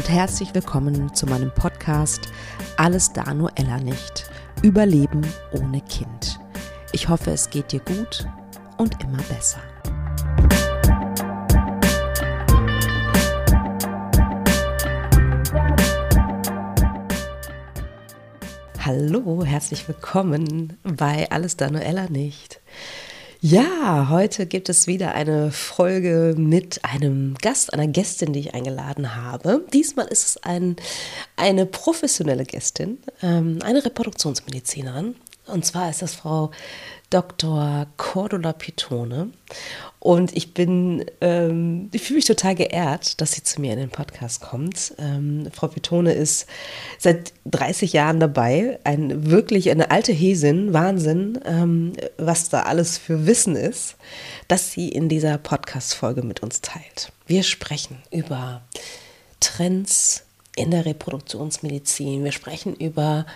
Und herzlich willkommen zu meinem Podcast Alles da nur Ella nicht. Überleben ohne Kind. Ich hoffe, es geht dir gut und immer besser. Hallo, herzlich willkommen bei Alles da nur Ella nicht. Ja, heute gibt es wieder eine Folge mit einem Gast, einer Gästin, die ich eingeladen habe. Diesmal ist es ein, eine professionelle Gästin, ähm, eine Reproduktionsmedizinerin. Und zwar ist das Frau Dr. Cordula Pitone. Und ich bin, ähm, ich fühle mich total geehrt, dass sie zu mir in den Podcast kommt. Ähm, Frau Pitone ist seit 30 Jahren dabei, ein wirklich eine alte Häsin, Wahnsinn, ähm, was da alles für Wissen ist, dass sie in dieser Podcast-Folge mit uns teilt. Wir sprechen über Trends in der Reproduktionsmedizin. Wir sprechen über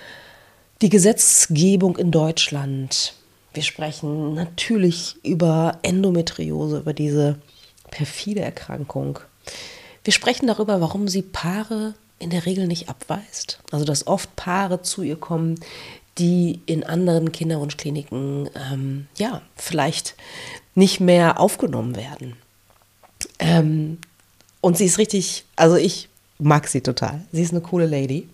die Gesetzgebung in Deutschland wir sprechen natürlich über Endometriose, über diese perfide Erkrankung. Wir sprechen darüber, warum sie Paare in der Regel nicht abweist. Also dass oft Paare zu ihr kommen, die in anderen Kinderwunschkliniken ähm, ja vielleicht nicht mehr aufgenommen werden. Ähm, und sie ist richtig, also ich mag sie total. Sie ist eine coole Lady.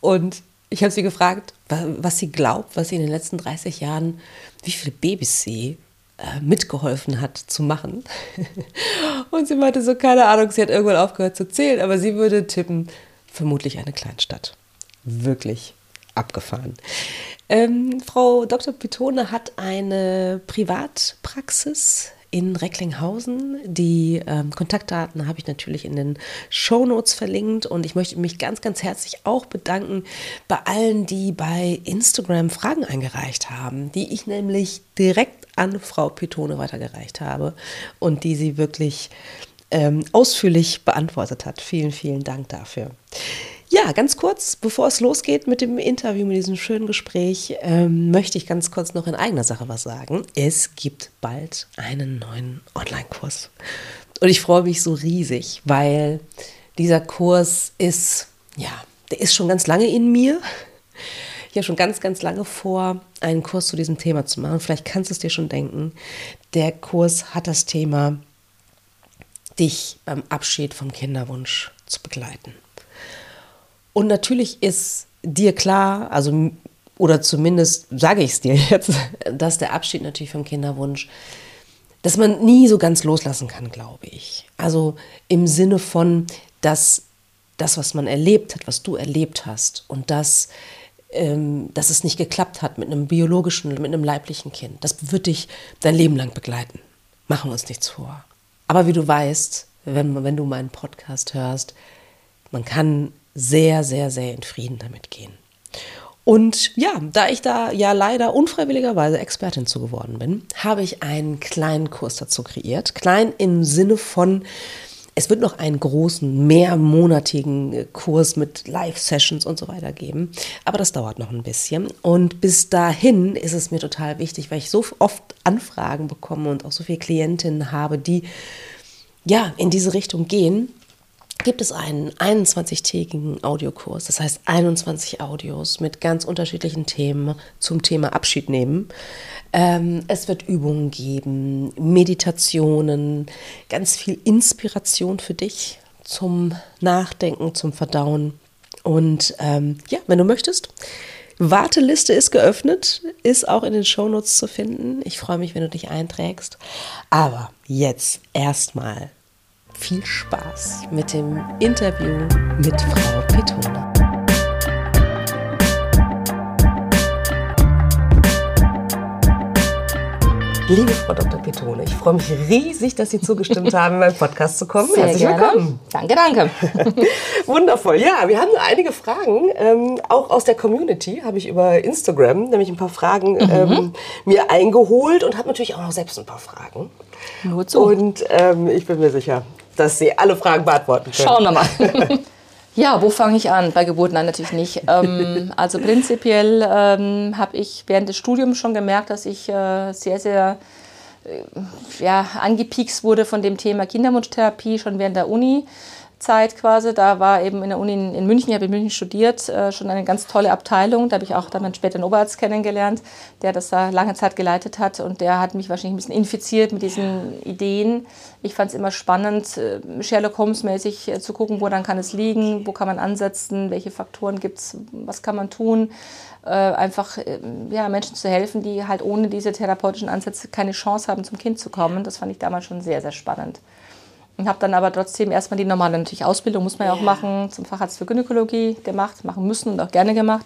Und ich habe sie gefragt, was sie glaubt, was sie in den letzten 30 Jahren, wie viele Babys sie äh, mitgeholfen hat zu machen. Und sie meinte so, keine Ahnung, sie hat irgendwann aufgehört zu zählen, aber sie würde tippen, vermutlich eine Kleinstadt. Wirklich abgefahren. Ähm, Frau Dr. Pitone hat eine Privatpraxis in Recklinghausen. Die ähm, Kontaktdaten habe ich natürlich in den Show Notes verlinkt und ich möchte mich ganz, ganz herzlich auch bedanken bei allen, die bei Instagram Fragen eingereicht haben, die ich nämlich direkt an Frau Pitone weitergereicht habe und die sie wirklich ähm, ausführlich beantwortet hat. Vielen, vielen Dank dafür. Ja, ganz kurz, bevor es losgeht mit dem Interview, mit diesem schönen Gespräch, ähm, möchte ich ganz kurz noch in eigener Sache was sagen. Es gibt bald einen neuen Online-Kurs. Und ich freue mich so riesig, weil dieser Kurs ist, ja, der ist schon ganz lange in mir. Ich habe schon ganz, ganz lange vor, einen Kurs zu diesem Thema zu machen. Vielleicht kannst du es dir schon denken. Der Kurs hat das Thema, dich beim Abschied vom Kinderwunsch zu begleiten. Und natürlich ist dir klar, also oder zumindest sage ich es dir jetzt, dass der Abschied natürlich vom Kinderwunsch, dass man nie so ganz loslassen kann, glaube ich. Also im Sinne von, dass das, was man erlebt hat, was du erlebt hast und das, ähm, dass es nicht geklappt hat mit einem biologischen, mit einem leiblichen Kind, das wird dich dein Leben lang begleiten. Machen wir uns nichts vor. Aber wie du weißt, wenn, wenn du meinen Podcast hörst, man kann sehr, sehr, sehr in Frieden damit gehen. Und ja, da ich da ja leider unfreiwilligerweise Expertin zu geworden bin, habe ich einen kleinen Kurs dazu kreiert. Klein im Sinne von, es wird noch einen großen, mehrmonatigen Kurs mit Live-Sessions und so weiter geben. Aber das dauert noch ein bisschen. Und bis dahin ist es mir total wichtig, weil ich so oft Anfragen bekomme und auch so viele Klientinnen habe, die ja in diese Richtung gehen gibt es einen 21-tägigen Audiokurs, das heißt 21 Audios mit ganz unterschiedlichen Themen zum Thema Abschied nehmen. Ähm, es wird Übungen geben, Meditationen, ganz viel Inspiration für dich zum Nachdenken, zum Verdauen. Und ähm, ja, wenn du möchtest, Warteliste ist geöffnet, ist auch in den Shownotes zu finden. Ich freue mich, wenn du dich einträgst. Aber jetzt erstmal viel Spaß mit dem Interview mit Frau Petona. Liebe Frau Dr. Petone, ich freue mich riesig, dass Sie zugestimmt haben, in meinen Podcast zu kommen. Sehr Herzlich gerne. willkommen. Danke, danke. Wundervoll. Ja, wir haben einige Fragen, ähm, auch aus der Community habe ich über Instagram nämlich ein paar Fragen mhm. ähm, mir eingeholt und habe natürlich auch noch selbst ein paar Fragen. Nur zu. Und ähm, ich bin mir sicher, dass Sie alle Fragen beantworten können. Schauen wir mal. ja, wo fange ich an? Bei Geburt nein, natürlich nicht. Ähm, also prinzipiell ähm, habe ich während des Studiums schon gemerkt, dass ich äh, sehr, sehr äh, ja, angepiekst wurde von dem Thema Kinderwunschtherapie schon während der Uni. Zeit quasi. Da war eben in der Uni in München, ich habe in München studiert, äh, schon eine ganz tolle Abteilung. Da habe ich auch dann später einen Oberarzt kennengelernt, der das da lange Zeit geleitet hat. Und der hat mich wahrscheinlich ein bisschen infiziert mit diesen Ideen. Ich fand es immer spannend, äh, Sherlock Holmes-mäßig äh, zu gucken, woran kann es liegen, wo kann man ansetzen, welche Faktoren gibt es, was kann man tun. einfach ja, Menschen zu helfen, die halt ohne diese therapeutischen Ansätze keine Chance haben, zum Kind zu kommen. Das fand ich damals schon sehr, sehr spannend. Und habe dann aber trotzdem erstmal die normale natürlich Ausbildung, muss man ja auch machen, zum Facharzt für Gynäkologie gemacht, machen müssen und auch gerne gemacht.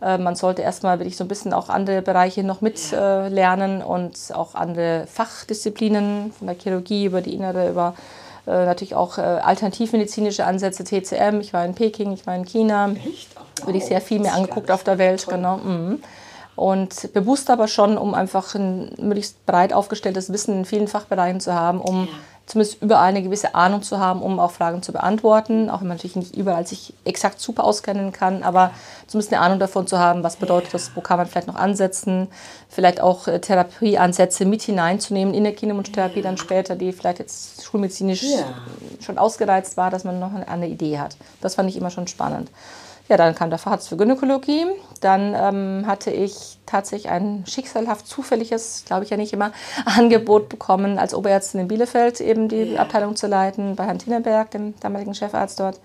Äh, man sollte erstmal wirklich so ein bisschen auch andere Bereiche noch mitlernen äh, und auch andere Fachdisziplinen von der Chirurgie über die Innere, über äh, natürlich auch äh, alternativmedizinische Ansätze, TCM. Ich war in Peking, ich war in China. Echt? Oh, Würde ich sehr viel mehr angeguckt auf der Welt, Toll. genau. Mhm. Und bewusst aber schon, um einfach ein möglichst breit aufgestelltes Wissen in vielen Fachbereichen zu haben, um ja zumindest überall eine gewisse Ahnung zu haben, um auch Fragen zu beantworten. Auch wenn man natürlich nicht überall sich exakt super auskennen kann, aber zumindest eine Ahnung davon zu haben, was bedeutet das, wo kann man vielleicht noch ansetzen, vielleicht auch äh, Therapieansätze mit hineinzunehmen in der Kinderwunschtherapie dann später, die vielleicht jetzt schulmedizinisch ja. schon ausgereizt war, dass man noch eine Idee hat. Das fand ich immer schon spannend. Ja, dann kam der Facharzt für Gynäkologie. Dann ähm, hatte ich tatsächlich ein schicksalhaft zufälliges, glaube ich ja nicht immer, Angebot bekommen, als Oberärztin in Bielefeld eben die. Abteilung zu leiten, bei Herrn Tineberg, dem damaligen Chefarzt dort.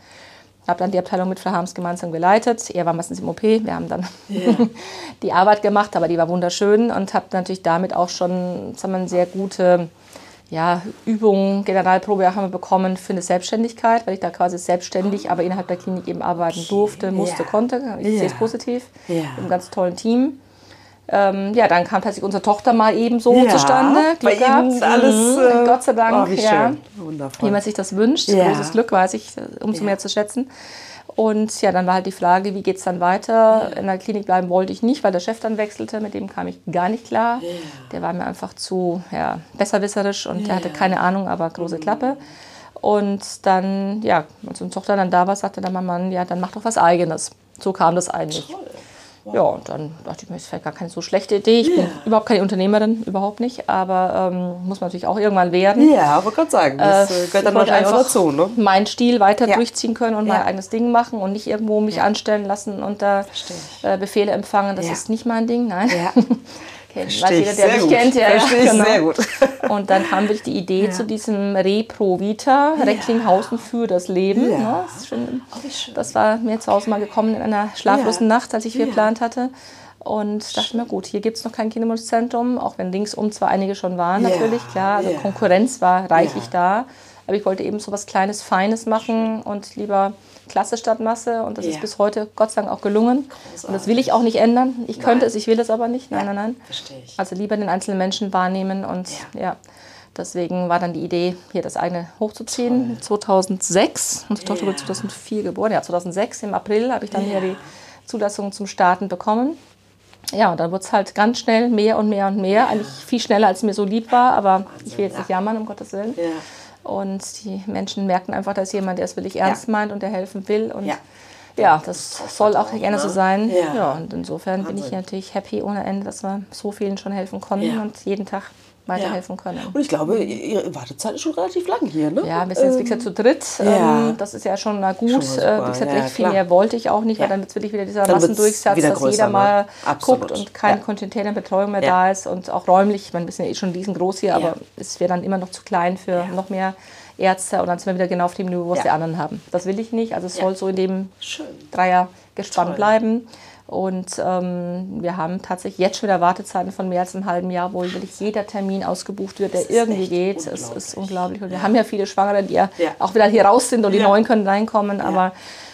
Habe dann die Abteilung mit Frau Harms gemeinsam geleitet. Er war meistens im OP. Wir haben dann ja. die Arbeit gemacht, aber die war wunderschön und habe natürlich damit auch schon sagen wir, eine sehr gute ja, Übungen, Generalprobe haben wir bekommen für eine Selbstständigkeit, weil ich da quasi selbstständig, aber innerhalb der Klinik eben arbeiten durfte, musste, ja. konnte. Ich ja. sehe es positiv. Ja. Mit einem ganz tollen Team. Ähm, ja, dann kam tatsächlich unsere Tochter mal eben so ja, zustande. Glück gehabt. alles. Mhm. Äh, Gott sei Dank. Oh, wie, ja. wie man sich das wünscht. Großes Glück, weiß ich, umso mehr zu schätzen. Und ja, dann war halt die Frage, wie geht es dann weiter? In der Klinik bleiben wollte ich nicht, weil der Chef dann wechselte. Mit dem kam ich gar nicht klar. Der war mir einfach zu ja, besserwisserisch und der hatte keine Ahnung, aber große mhm. Klappe. Und dann, ja, als unsere Tochter dann da war, sagte dann mein Mann, ja, dann mach doch was Eigenes. So kam das eigentlich. Toll. Ja, und dann dachte ich mir, das ist vielleicht gar keine so schlechte Idee. Ich yeah. bin überhaupt keine Unternehmerin, überhaupt nicht. Aber ähm, muss man natürlich auch irgendwann werden. Ja, aber gerade sagen, das äh, gehört dann wahrscheinlich auch dazu. Ne? meinen Stil weiter ja. durchziehen können und ja. mein eigenes Ding machen und nicht irgendwo mich ja. anstellen lassen und da äh, Befehle empfangen. Das ist nicht mein Ding, nein. kennt. Weiß jeder, der mich gut. kennt, ja. Verstehe genau. sehr gut. Und dann kam wirklich die Idee ja. zu diesem Repro Vita, ja. Recklinghausen für das Leben. Ja. Ne? Das, schön, oh, das, war mir zu Hause mal gekommen in einer schlaflosen Nacht, als ich viel geplant hatte. Und dachte mir, gut, hier gibt es noch kein Kinderwunschzentrum, auch wenn ringsum zwar einige schon waren, natürlich, klar. Also Konkurrenz war reichlich da. Aber ich wollte eben so was Kleines, Feines machen und lieber Klasse statt Masse und das ja. ist bis heute Gott sei Dank auch gelungen. Großartig. Und das will ich auch nicht ändern. Ich nein. könnte es, ich will es aber nicht. Nein, nein, nein. Verstehe ich. Also lieber den einzelnen Menschen wahrnehmen und ja. ja. Deswegen war dann die Idee, hier das eigene hochzuziehen. Toll. 2006, unsere Tochter wurde 2004 geboren. Ja, 2006 im April habe ich dann hier die Zulassung zum Starten bekommen. Ja, und dann wurde es halt ganz schnell mehr und mehr und mehr. Eigentlich viel schneller, als mir so lieb war, aber ich will jetzt nicht jammern, um Gottes Willen. Ja. Und die Menschen merken einfach, dass jemand, der es wirklich ernst ja. meint und der helfen will. Und ja, ja das, das soll auch gerne ne? so sein. Ja. ja und insofern Wahnsinn. bin ich natürlich happy ohne Ende, dass wir so vielen schon helfen konnten und jeden Tag weiterhelfen können. Und ich glaube, Ihre Wartezeit ist schon relativ lang hier, ne? Ja, wir sind jetzt, wie gesagt, zu dritt. Ja. Ähm, das ist ja schon mal gut. Schon äh, wie gesagt, ja, viel mehr wollte ich auch nicht, weil dann wird wirklich wieder dieser dann Massendurchsatz, dass jeder ne? mal guckt und keine ja. Containerbetreuung mehr da ist und auch räumlich, ich meine, wir sind ja eh schon riesengroß hier, aber es wäre dann immer noch zu klein für noch mehr Ärzte und dann sind wir wieder genau auf dem Niveau, was ja. die anderen haben. Das will ich nicht. Also es ja. soll so in dem Dreier gespannt bleiben. Und ähm, wir haben tatsächlich jetzt schon wieder Wartezeiten von mehr als einem halben Jahr, wo wirklich jeder Termin ausgebucht wird, der irgendwie geht. Es ist unglaublich. Und wir ja. haben ja viele Schwangere, die ja, ja, auch wieder hier raus sind und die neuen können reinkommen. Aber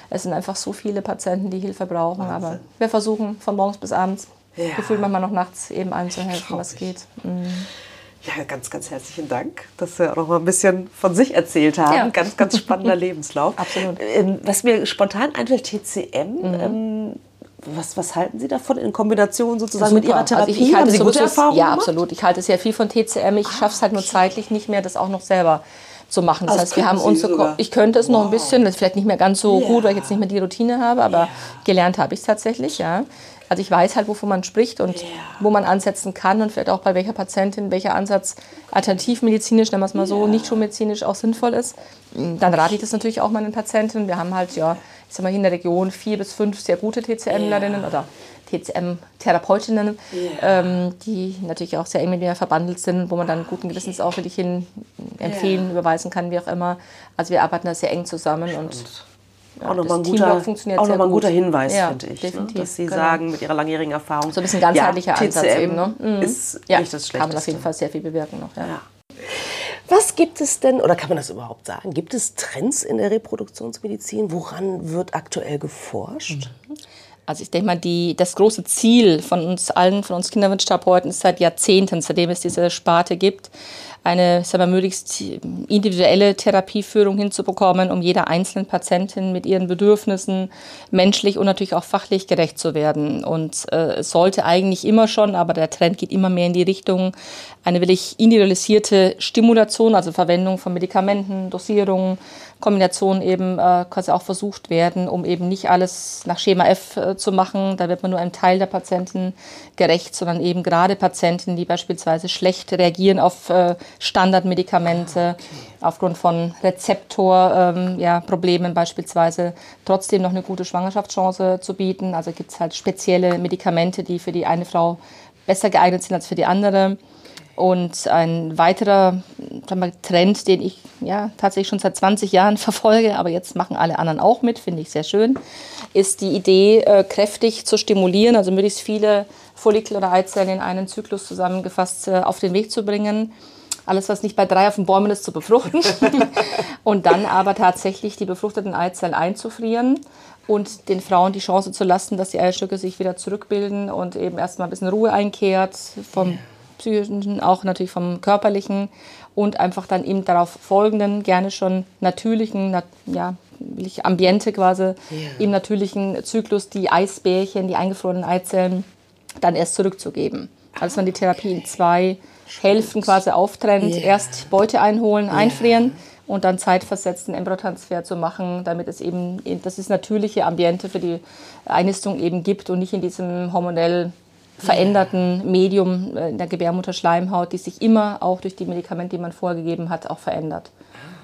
es sind einfach so viele Patienten, die Hilfe brauchen. Wahnsinn. Aber wir versuchen von morgens bis abends, gefühlt manchmal noch nachts eben allen zu helfen, was geht. Mhm. Ja, ganz, ganz herzlichen Dank, dass Sie auch noch mal ein bisschen von sich erzählt haben. Ja. Ganz, ganz spannender Lebenslauf. Absolut. Ähm, was mir spontan einfällt, TCM. Mhm. Ähm, was, was halten Sie davon in Kombination sozusagen Super. mit Ihrer Therapie? Also ich, ich halte Sie gute Erfahrungen Ja, gemacht? absolut. Ich halte sehr viel von TCM. Ich ah, schaffe es halt nur zeitlich nicht mehr, das auch noch selber zu machen. Das also heißt, wir haben uns so, ich könnte es wow. noch ein bisschen, das vielleicht nicht mehr ganz so yeah. gut, weil ich jetzt nicht mehr die Routine habe, aber yeah. gelernt habe ich es tatsächlich, ja. Also ich weiß halt, wovon man spricht und yeah. wo man ansetzen kann und vielleicht auch bei welcher Patientin welcher Ansatz alternativmedizinisch, nennen wir es mal so, yeah. nicht schon medizinisch auch sinnvoll ist. Dann rate ich das natürlich auch meinen Patientinnen. Wir haben halt, ja, ich sag mal, hier in der Region vier bis fünf sehr gute TCMlerinnen yeah. oder TCM-Therapeutinnen, ähm, die natürlich auch sehr eng mit mir verbandelt sind, wo man dann guten Gewissens auch wirklich hin empfehlen, überweisen kann, wie auch immer. Also wir arbeiten da sehr eng zusammen und ja, auch nochmal ein, guter, auch noch ein guter Hinweis, ja, finde ich. Ne? Dass Sie genau. sagen, mit Ihrer langjährigen Erfahrung. So ein bisschen ganzheitlicher ja, Ansatz TCM eben. Ne? Mhm. Ist ja, nicht das Schlechteste. Kann man auf jeden Fall sehr viel bewirken noch. Ja. Was gibt es denn, oder kann man das überhaupt sagen? Gibt es Trends in der Reproduktionsmedizin? Woran wird aktuell geforscht? Mhm. Also ich denke mal, die, das große Ziel von uns allen, von uns Kinderwunschtherapeuten, ist seit Jahrzehnten, seitdem es diese Sparte gibt, eine sagen wir, möglichst individuelle Therapieführung hinzubekommen, um jeder einzelnen Patientin mit ihren Bedürfnissen menschlich und natürlich auch fachlich gerecht zu werden. Und äh, es sollte eigentlich immer schon, aber der Trend geht immer mehr in die Richtung, eine wirklich individualisierte Stimulation, also Verwendung von Medikamenten, Dosierungen, Kombinationen eben äh, quasi auch versucht werden, um eben nicht alles nach Schema F äh, zu machen. Da wird man nur einem Teil der Patienten gerecht, sondern eben gerade Patienten, die beispielsweise schlecht reagieren auf äh, Standardmedikamente, ah, okay. aufgrund von Rezeptorproblemen ähm, ja, beispielsweise, trotzdem noch eine gute Schwangerschaftschance zu bieten. Also gibt es halt spezielle Medikamente, die für die eine Frau besser geeignet sind als für die andere. Und ein weiterer mal, Trend, den ich ja, tatsächlich schon seit 20 Jahren verfolge, aber jetzt machen alle anderen auch mit, finde ich sehr schön, ist die Idee, äh, kräftig zu stimulieren, also möglichst viele Follikel oder Eizellen in einen Zyklus zusammengefasst äh, auf den Weg zu bringen. Alles, was nicht bei drei auf den Bäumen ist, zu befruchten. und dann aber tatsächlich die befruchteten Eizellen einzufrieren und den Frauen die Chance zu lassen, dass die Eierstücke sich wieder zurückbilden und eben erstmal ein bisschen Ruhe einkehrt vom psychischen, auch natürlich vom körperlichen und einfach dann eben darauf folgenden, gerne schon natürlichen, ja, Ambiente quasi, yeah. im natürlichen Zyklus die Eisbärchen, die eingefrorenen Eizellen dann erst zurückzugeben. Also man die Therapie in zwei Hälften quasi auftrennt. Yeah. Erst Beute einholen, yeah. einfrieren und dann zeitversetzten Embryotransfer zu machen, damit es eben das ist natürliche Ambiente für die Einnistung eben gibt und nicht in diesem hormonell veränderten Medium äh, in der Gebärmutterschleimhaut, die sich immer auch durch die Medikamente, die man vorgegeben hat, auch verändert.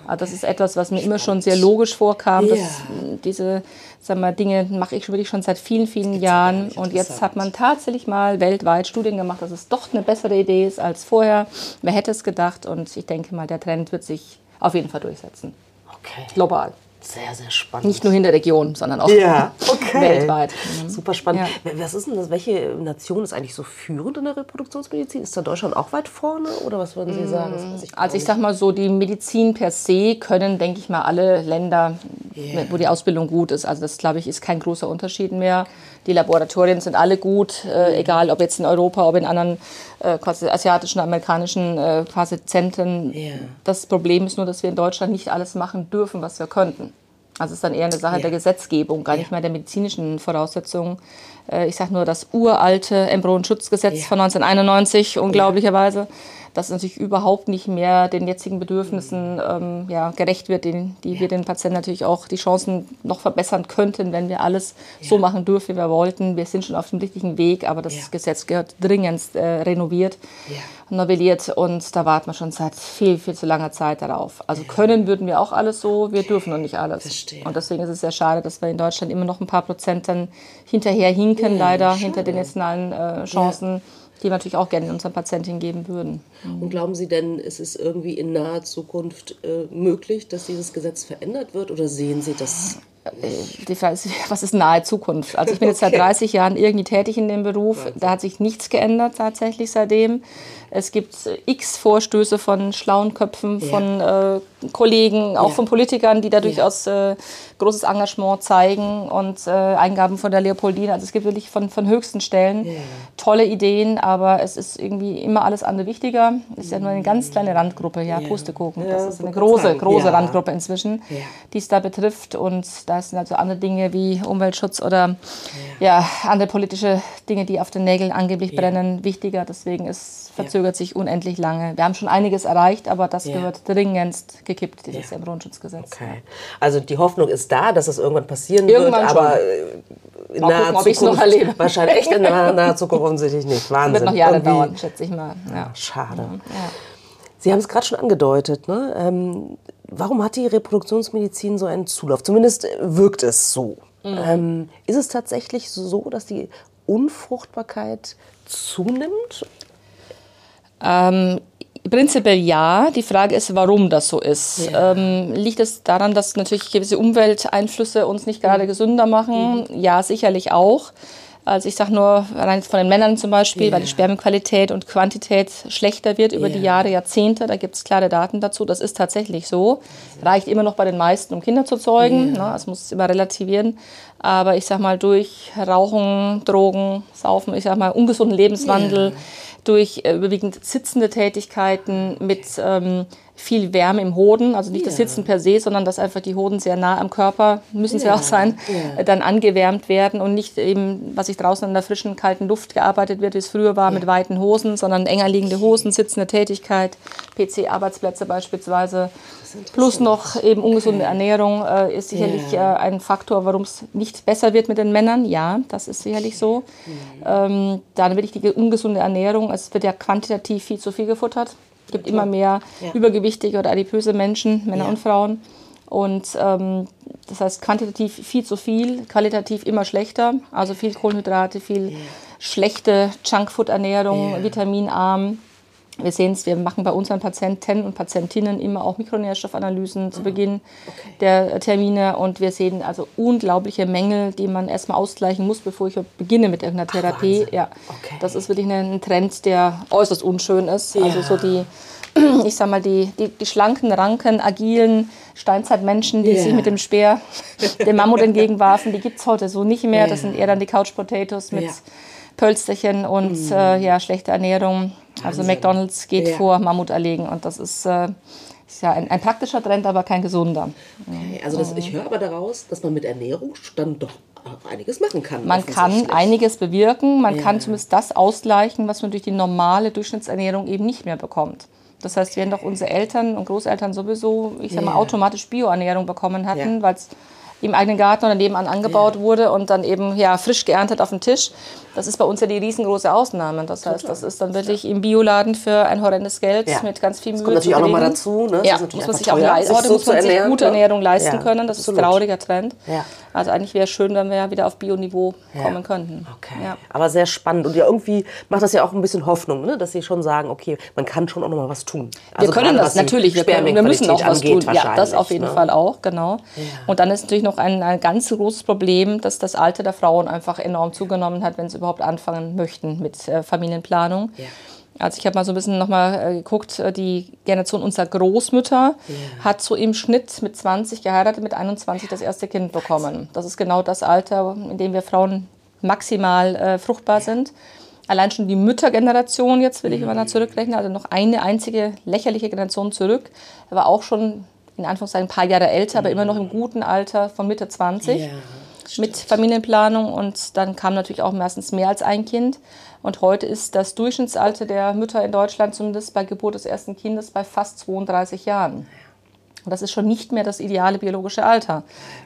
Also das ist etwas, was mir immer schon sehr logisch vorkam. Dass diese sagen wir, Dinge mache ich wirklich schon seit vielen, vielen Jahren. Und jetzt hat man tatsächlich mal weltweit Studien gemacht, dass es doch eine bessere Idee ist als vorher. Wer hätte es gedacht? Und ich denke mal, der Trend wird sich auf jeden Fall durchsetzen. Okay. Global. Sehr, sehr spannend. Nicht nur in der Region, sondern auch ja, okay. weltweit. Mhm. Super spannend. Ja. Was ist denn das? Welche Nation ist eigentlich so führend in der Reproduktionsmedizin? Ist da Deutschland auch weit vorne oder was würden Sie sagen? Ich also ich sag mal so, die Medizin per se können, denke ich mal, alle Länder, yeah. wo die Ausbildung gut ist. Also das, glaube ich, ist kein großer Unterschied mehr. Die Laboratorien sind alle gut, äh, egal ob jetzt in Europa, ob in anderen äh, quasi asiatischen, amerikanischen äh, quasi Zentren. Yeah. Das Problem ist nur, dass wir in Deutschland nicht alles machen dürfen, was wir könnten. Also es ist dann eher eine Sache yeah. der Gesetzgebung, gar nicht mehr der medizinischen Voraussetzungen. Äh, ich sage nur das uralte Embryonschutzgesetz von 1991, unglaublicherweise dass es natürlich überhaupt nicht mehr den jetzigen Bedürfnissen ähm, ja, gerecht wird, den, die wir den Patienten natürlich auch die Chancen noch verbessern könnten, wenn wir alles so machen dürfen, wie wir wollten. Wir sind schon auf dem richtigen Weg, aber das. Gesetz gehört dringend äh, renoviert, novelliert und da warten wir schon seit viel, viel zu langer Zeit darauf. Also können würden wir auch alles so, wir dürfen noch nicht alles. Verstehe. Und deswegen ist es sehr schade, dass wir in Deutschland immer noch ein paar Prozent dann hinterher hinken, leider, schade. hinter den nationalen äh, Chancen die wir natürlich auch gerne unseren Patientinnen geben würden. Und glauben Sie denn, ist es irgendwie in naher Zukunft äh, möglich, dass dieses Gesetz verändert wird oder sehen Sie das? Äh, die Frage ist, was ist nahe Zukunft? Also ich bin jetzt okay. seit 30 Jahren irgendwie tätig in dem Beruf. Da hat sich nichts geändert tatsächlich seitdem. Es gibt x Vorstöße von schlauen Köpfen, ja. von äh, Kollegen, auch ja. von Politikern, die da durchaus äh, großes Engagement zeigen und äh, Eingaben von der Leopoldine. Also es gibt wirklich von, von höchsten Stellen tolle Ideen, aber es ist irgendwie immer alles andere wichtiger. Es ist ja nur eine ganz kleine Randgruppe, ja, Pustekuchen. das ist eine große, große Randgruppe inzwischen, die es da betrifft. Und da sind also andere Dinge wie Umweltschutz oder ja. andere politische Dinge, die auf den Nägeln angeblich brennen, wichtiger. Deswegen ist verzögert verzögert sich unendlich lange. Wir haben schon einiges erreicht, aber das ja. gehört dringendst gekippt, dieses ja. Embryonschutzgesetz. Okay. Also die Hoffnung ist da, dass es irgendwann passieren irgendwann wird, aber schon. Äh, in naher gucken, ob ich noch erlebe. Wahrscheinlich echt in naher, naher Zukunft offensichtlich nicht. Wahnsinn. Wird noch Jahre Irgendwie. dauern, schätze ich mal. Ja. Schade. Ja. Sie haben es gerade schon angedeutet. Ne? Ähm, warum hat die Reproduktionsmedizin so einen Zulauf? Zumindest wirkt es so. Mhm. Ähm, ist es tatsächlich so, dass die Unfruchtbarkeit zunimmt? Ähm, Prinzipiell ja. Die Frage ist, warum das so ist. Ja. Ähm, liegt es daran, dass natürlich gewisse Umwelteinflüsse uns nicht gerade gesünder machen? Mhm. Ja, sicherlich auch. Also ich sage nur, rein von den Männern zum Beispiel, yeah. weil die Spermienqualität und Quantität schlechter wird über yeah. die Jahre, Jahrzehnte. Da gibt es klare Daten dazu. Das ist tatsächlich so. Reicht immer noch bei den meisten, um Kinder zu zeugen. Yeah. Ne? Das muss es immer relativieren. Aber ich sage mal, durch Rauchen, Drogen, Saufen, ich sage mal, ungesunden Lebenswandel, durch äh, überwiegend sitzende Tätigkeiten mit ähm, viel Wärme im Hoden, also nicht ja. das Sitzen per se, sondern dass einfach die Hoden sehr nah am Körper, müssen ja. sie auch sein, ja. Dann angewärmt werden und nicht eben, was sich draußen in der frischen, kalten Luft gearbeitet wird, wie es früher war, mit weiten Hosen, sondern enger liegende Hosen, sitzende Tätigkeit, PC-Arbeitsplätze beispielsweise. Plus noch eben ungesunde okay. Ernährung äh, ist sicherlich äh, ein Faktor, warum es nicht besser wird mit den Männern. Ja, das ist sicherlich so. Ähm, dann wirklich die ungesunde Ernährung. Es wird ja quantitativ viel zu viel gefuttert. Es gibt immer mehr ja. übergewichtige oder adipöse Menschen, Männer ja. und Frauen. Und ähm, das heißt quantitativ viel zu viel, qualitativ immer schlechter. Also viel Kohlenhydrate, viel yeah. schlechte Junkfood-Ernährung, vitaminarm. Wir sehen es, wir machen bei unseren Patienten und Patientinnen immer auch Mikronährstoffanalysen zu Beginn okay. der Termine und wir sehen also unglaubliche Mängel, die man erstmal ausgleichen muss, bevor ich beginne mit irgendeiner Therapie. Ach, ja, okay. das ist wirklich ein Trend, der äußerst unschön ist. Ja. Also so die ich sag mal, die, die, die schlanken, ranken, agilen Steinzeitmenschen, die yeah. sich mit dem Speer dem Mammut entgegenwarfen, die gibt es heute so nicht mehr. Yeah. Das sind eher dann die Couch Potatoes mit yeah. Pölsterchen und mm. äh, ja, schlechte Ernährung. Also McDonalds geht ja. vor Mammut erlegen und das ist, äh, ist ja ein, ein, praktischer Trend, aber kein gesunder. Okay, also das, ich höre aber daraus, dass man mit Ernährung dann doch einiges machen kann. Man kann einiges bewirken, man ja. kann zumindest das ausgleichen, was man durch die normale Durchschnittsernährung eben nicht mehr bekommt. Das heißt, während doch unsere Eltern und Großeltern sowieso, ich sag mal, automatisch Bioernährung bekommen hatten, ja. weil es im eigenen Garten oder nebenan angebaut ja. wurde und dann eben ja, frisch geerntet auf dem Tisch. Das ist bei uns ja die riesengroße Ausnahme. Das heißt, das ist dann wirklich im Bioladen für ein horrendes Geld ja. mit ganz viel Mühe. Das kommt natürlich auch nochmal dazu. Ne? Ja, muss man sich auch leisten. Heute so muss man sich gute ne? Ernährung leisten können. Das Absolut. ist ein trauriger Trend. Also eigentlich wäre es schön, wenn wir ja wieder auf Bioniveau kommen könnten. Okay. Aber sehr spannend. Und ja, irgendwie macht das ja auch ein bisschen Hoffnung, ne? dass Sie schon sagen, okay, man kann schon auch nochmal was tun. Also wir können das natürlich. Wir, können, wir, müssen auch was tun. Ja, das auf jeden ne? Fall auch, genau. Und dann ist natürlich noch ein, ein ganz großes Problem, dass das Alter der Frauen einfach enorm zugenommen hat, wenn sie überhaupt anfangen möchten mit äh, Familienplanung. Ja. Also ich habe mal so ein bisschen nochmal äh, geguckt, äh, die Generation unserer Großmütter ja. hat so im Schnitt mit 20 geheiratet, mit 21 das erste Kind bekommen. Das ist genau das Alter, in dem wir Frauen maximal äh, fruchtbar ja. sind. Allein schon die Müttergeneration, jetzt will ich mal da zurückrechnen, also noch eine einzige lächerliche Generation zurück, war auch schon in Anführungszeichen ein paar Jahre älter, aber immer noch im guten Alter von Mitte 20. Ja mit Familienplanung und dann kam natürlich auch meistens mehr als ein Kind. Und heute ist das Durchschnittsalter der Mütter in Deutschland zumindest bei Geburt des ersten Kindes bei fast 32 Jahren. Und das ist schon nicht mehr das ideale biologische Alter.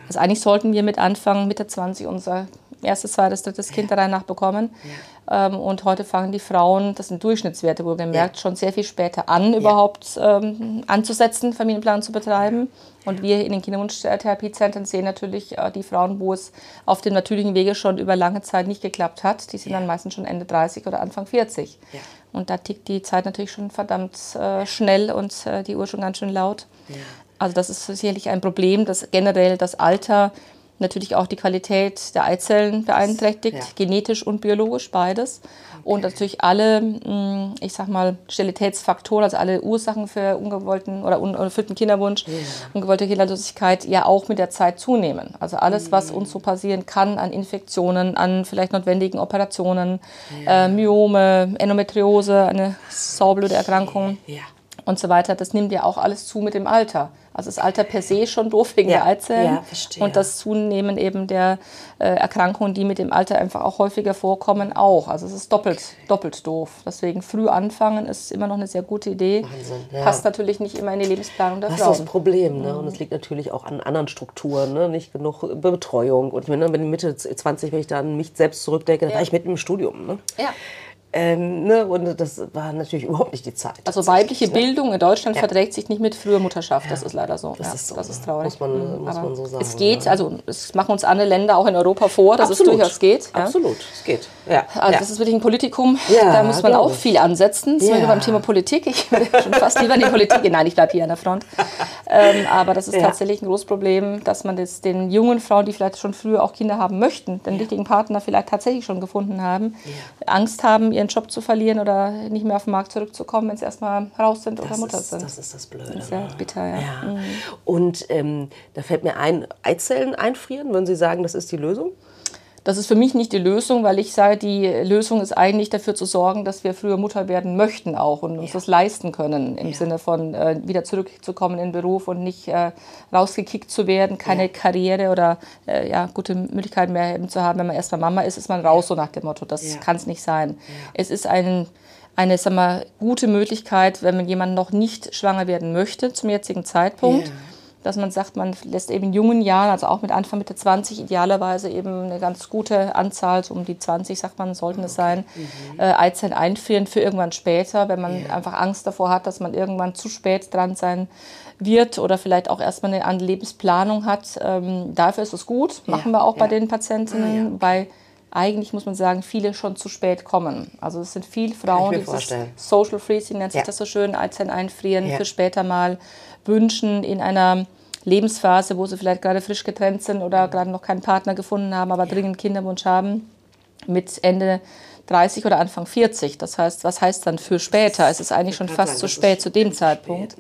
Also eigentlich sollten wir mit Anfang, Mitte 20 unser erstes, zweites, drittes Kind danach bekommen. Ja. Ähm, und heute fangen die Frauen, das sind Durchschnittswerte, wo man merkt, ja. schon sehr viel später an, ja. überhaupt ähm, anzusetzen, Familienplanung zu betreiben. Und wir in den Kinderwunschtherapiezentren sehen natürlich äh, die Frauen, wo es auf dem natürlichen Wege schon über lange Zeit nicht geklappt hat. Die sind dann meistens schon Ende 30 oder Anfang 40. Und da tickt die Zeit natürlich schon verdammt äh, schnell und äh, die Uhr schon ganz schön laut. Also das ist sicherlich ein Problem, dass generell das Alter natürlich auch die Qualität der Eizellen beeinträchtigt, ja. genetisch und biologisch beides. Okay. Und natürlich alle, mm, ich sag mal, Sterilitätsfaktoren, also alle Ursachen für ungewollten oder unerfüllten Kinderwunsch, ja. ungewollte Kinderlosigkeit ja auch mit der Zeit zunehmen. Also alles, was uns so passieren kann an Infektionen, an vielleicht notwendigen Operationen, ja. äh, Myome, Endometriose, eine saublöde Erkrankung. Und so weiter, das nimmt ja auch alles zu mit dem Alter. Also das Alter per se schon doof wegen Ja, der Eizellen ja, verstehe. und das Zunehmen eben der äh, Erkrankungen, die mit dem Alter einfach auch häufiger vorkommen, auch. Also es ist doppelt, doppelt doof. Deswegen früh anfangen ist immer noch eine sehr gute Idee. Wahnsinn, ja. Passt natürlich nicht immer in die Lebensplanung der Das ist das Frauen. Problem. Ne? Und es liegt natürlich auch an anderen Strukturen, ne? nicht genug Betreuung. Und ich meine, wenn ich Mitte 20, wenn ich dann an mich selbst zurückdenke, da war ich mitten im Studium. Ne? Ja. Ähm, ne? Und das war natürlich überhaupt nicht die Zeit. Also weibliche ne? Bildung in Deutschland verträgt sich nicht mit früher Mutterschaft. Das ist leider so. Das ja, ist so, das ist traurig. Muss man- Mhm. muss man so sagen, Es geht, also es machen uns andere Länder auch in Europa vor, dass es durchaus geht. Ja. Absolut, es geht. Ja. Also ja. das ist wirklich ein Politikum, Ja, da muss man auch viel ansetzen. Sind wir Ja. beim Thema Politik. Ich würde schon fast lieber in die Politik gehen. Nein, ich bleibe hier an der Front. Ähm, aber das ist Ja. tatsächlich ein großes Problem, dass man das den jungen Frauen, die vielleicht schon früher auch Kinder haben möchten, den richtigen Partner vielleicht tatsächlich schon gefunden haben, Angst haben, ihren Job zu verlieren oder nicht mehr auf den Markt zurückzukommen, wenn sie erstmal raus sind oder das Mutter ist, sind. das ist das Blöde. Sehr ne? bitter, ja. Ja. Und ähm, da fällt mir ein, Eizellen einfrieren, würden Sie sagen, das ist die Lösung? Das ist für mich nicht die Lösung, weil ich sage, die Lösung ist eigentlich dafür zu sorgen, dass wir früher Mutter werden möchten auch und uns das leisten können im Sinne von äh, wieder zurückzukommen in den Beruf und nicht äh, rausgekickt zu werden, keine Karriere oder äh, ja, gute Möglichkeiten mehr zu haben. Wenn man erstmal Mama ist, ist man raus, so nach dem Motto. Das Ja. kann es nicht sein. Es ist ein, eine sag mal, gute Möglichkeit, wenn man jemand noch nicht schwanger werden möchte zum jetzigen Zeitpunkt Ja. Dass man sagt, man lässt eben in jungen Jahren, also auch mit Anfang Mitte 20, idealerweise eben eine ganz gute Anzahl, so um die 20 sagt man, sollten es sein, Mhm. äh, Eizellen einfrieren für irgendwann später, wenn man einfach Angst davor hat, dass man irgendwann zu spät dran sein wird oder vielleicht auch erstmal eine andere Lebensplanung hat. Ähm, dafür ist es gut, machen wir auch bei ja. den Patientinnen, Ah, ja, weil eigentlich muss man sagen, viele schon zu spät kommen. Also es sind viele Frauen, die dieses. Social Freezing nennt sich Ja. das so schön, Eizellen einfrieren Ja. für später mal wünschen in einer Lebensphase, wo sie vielleicht gerade frisch getrennt sind oder gerade noch keinen Partner gefunden haben, aber dringend Kinderwunsch haben, mit Ende 30 oder Anfang 40. Das heißt, was heißt dann für später? Es ist eigentlich schon fast zu spät zu dem Zeitpunkt.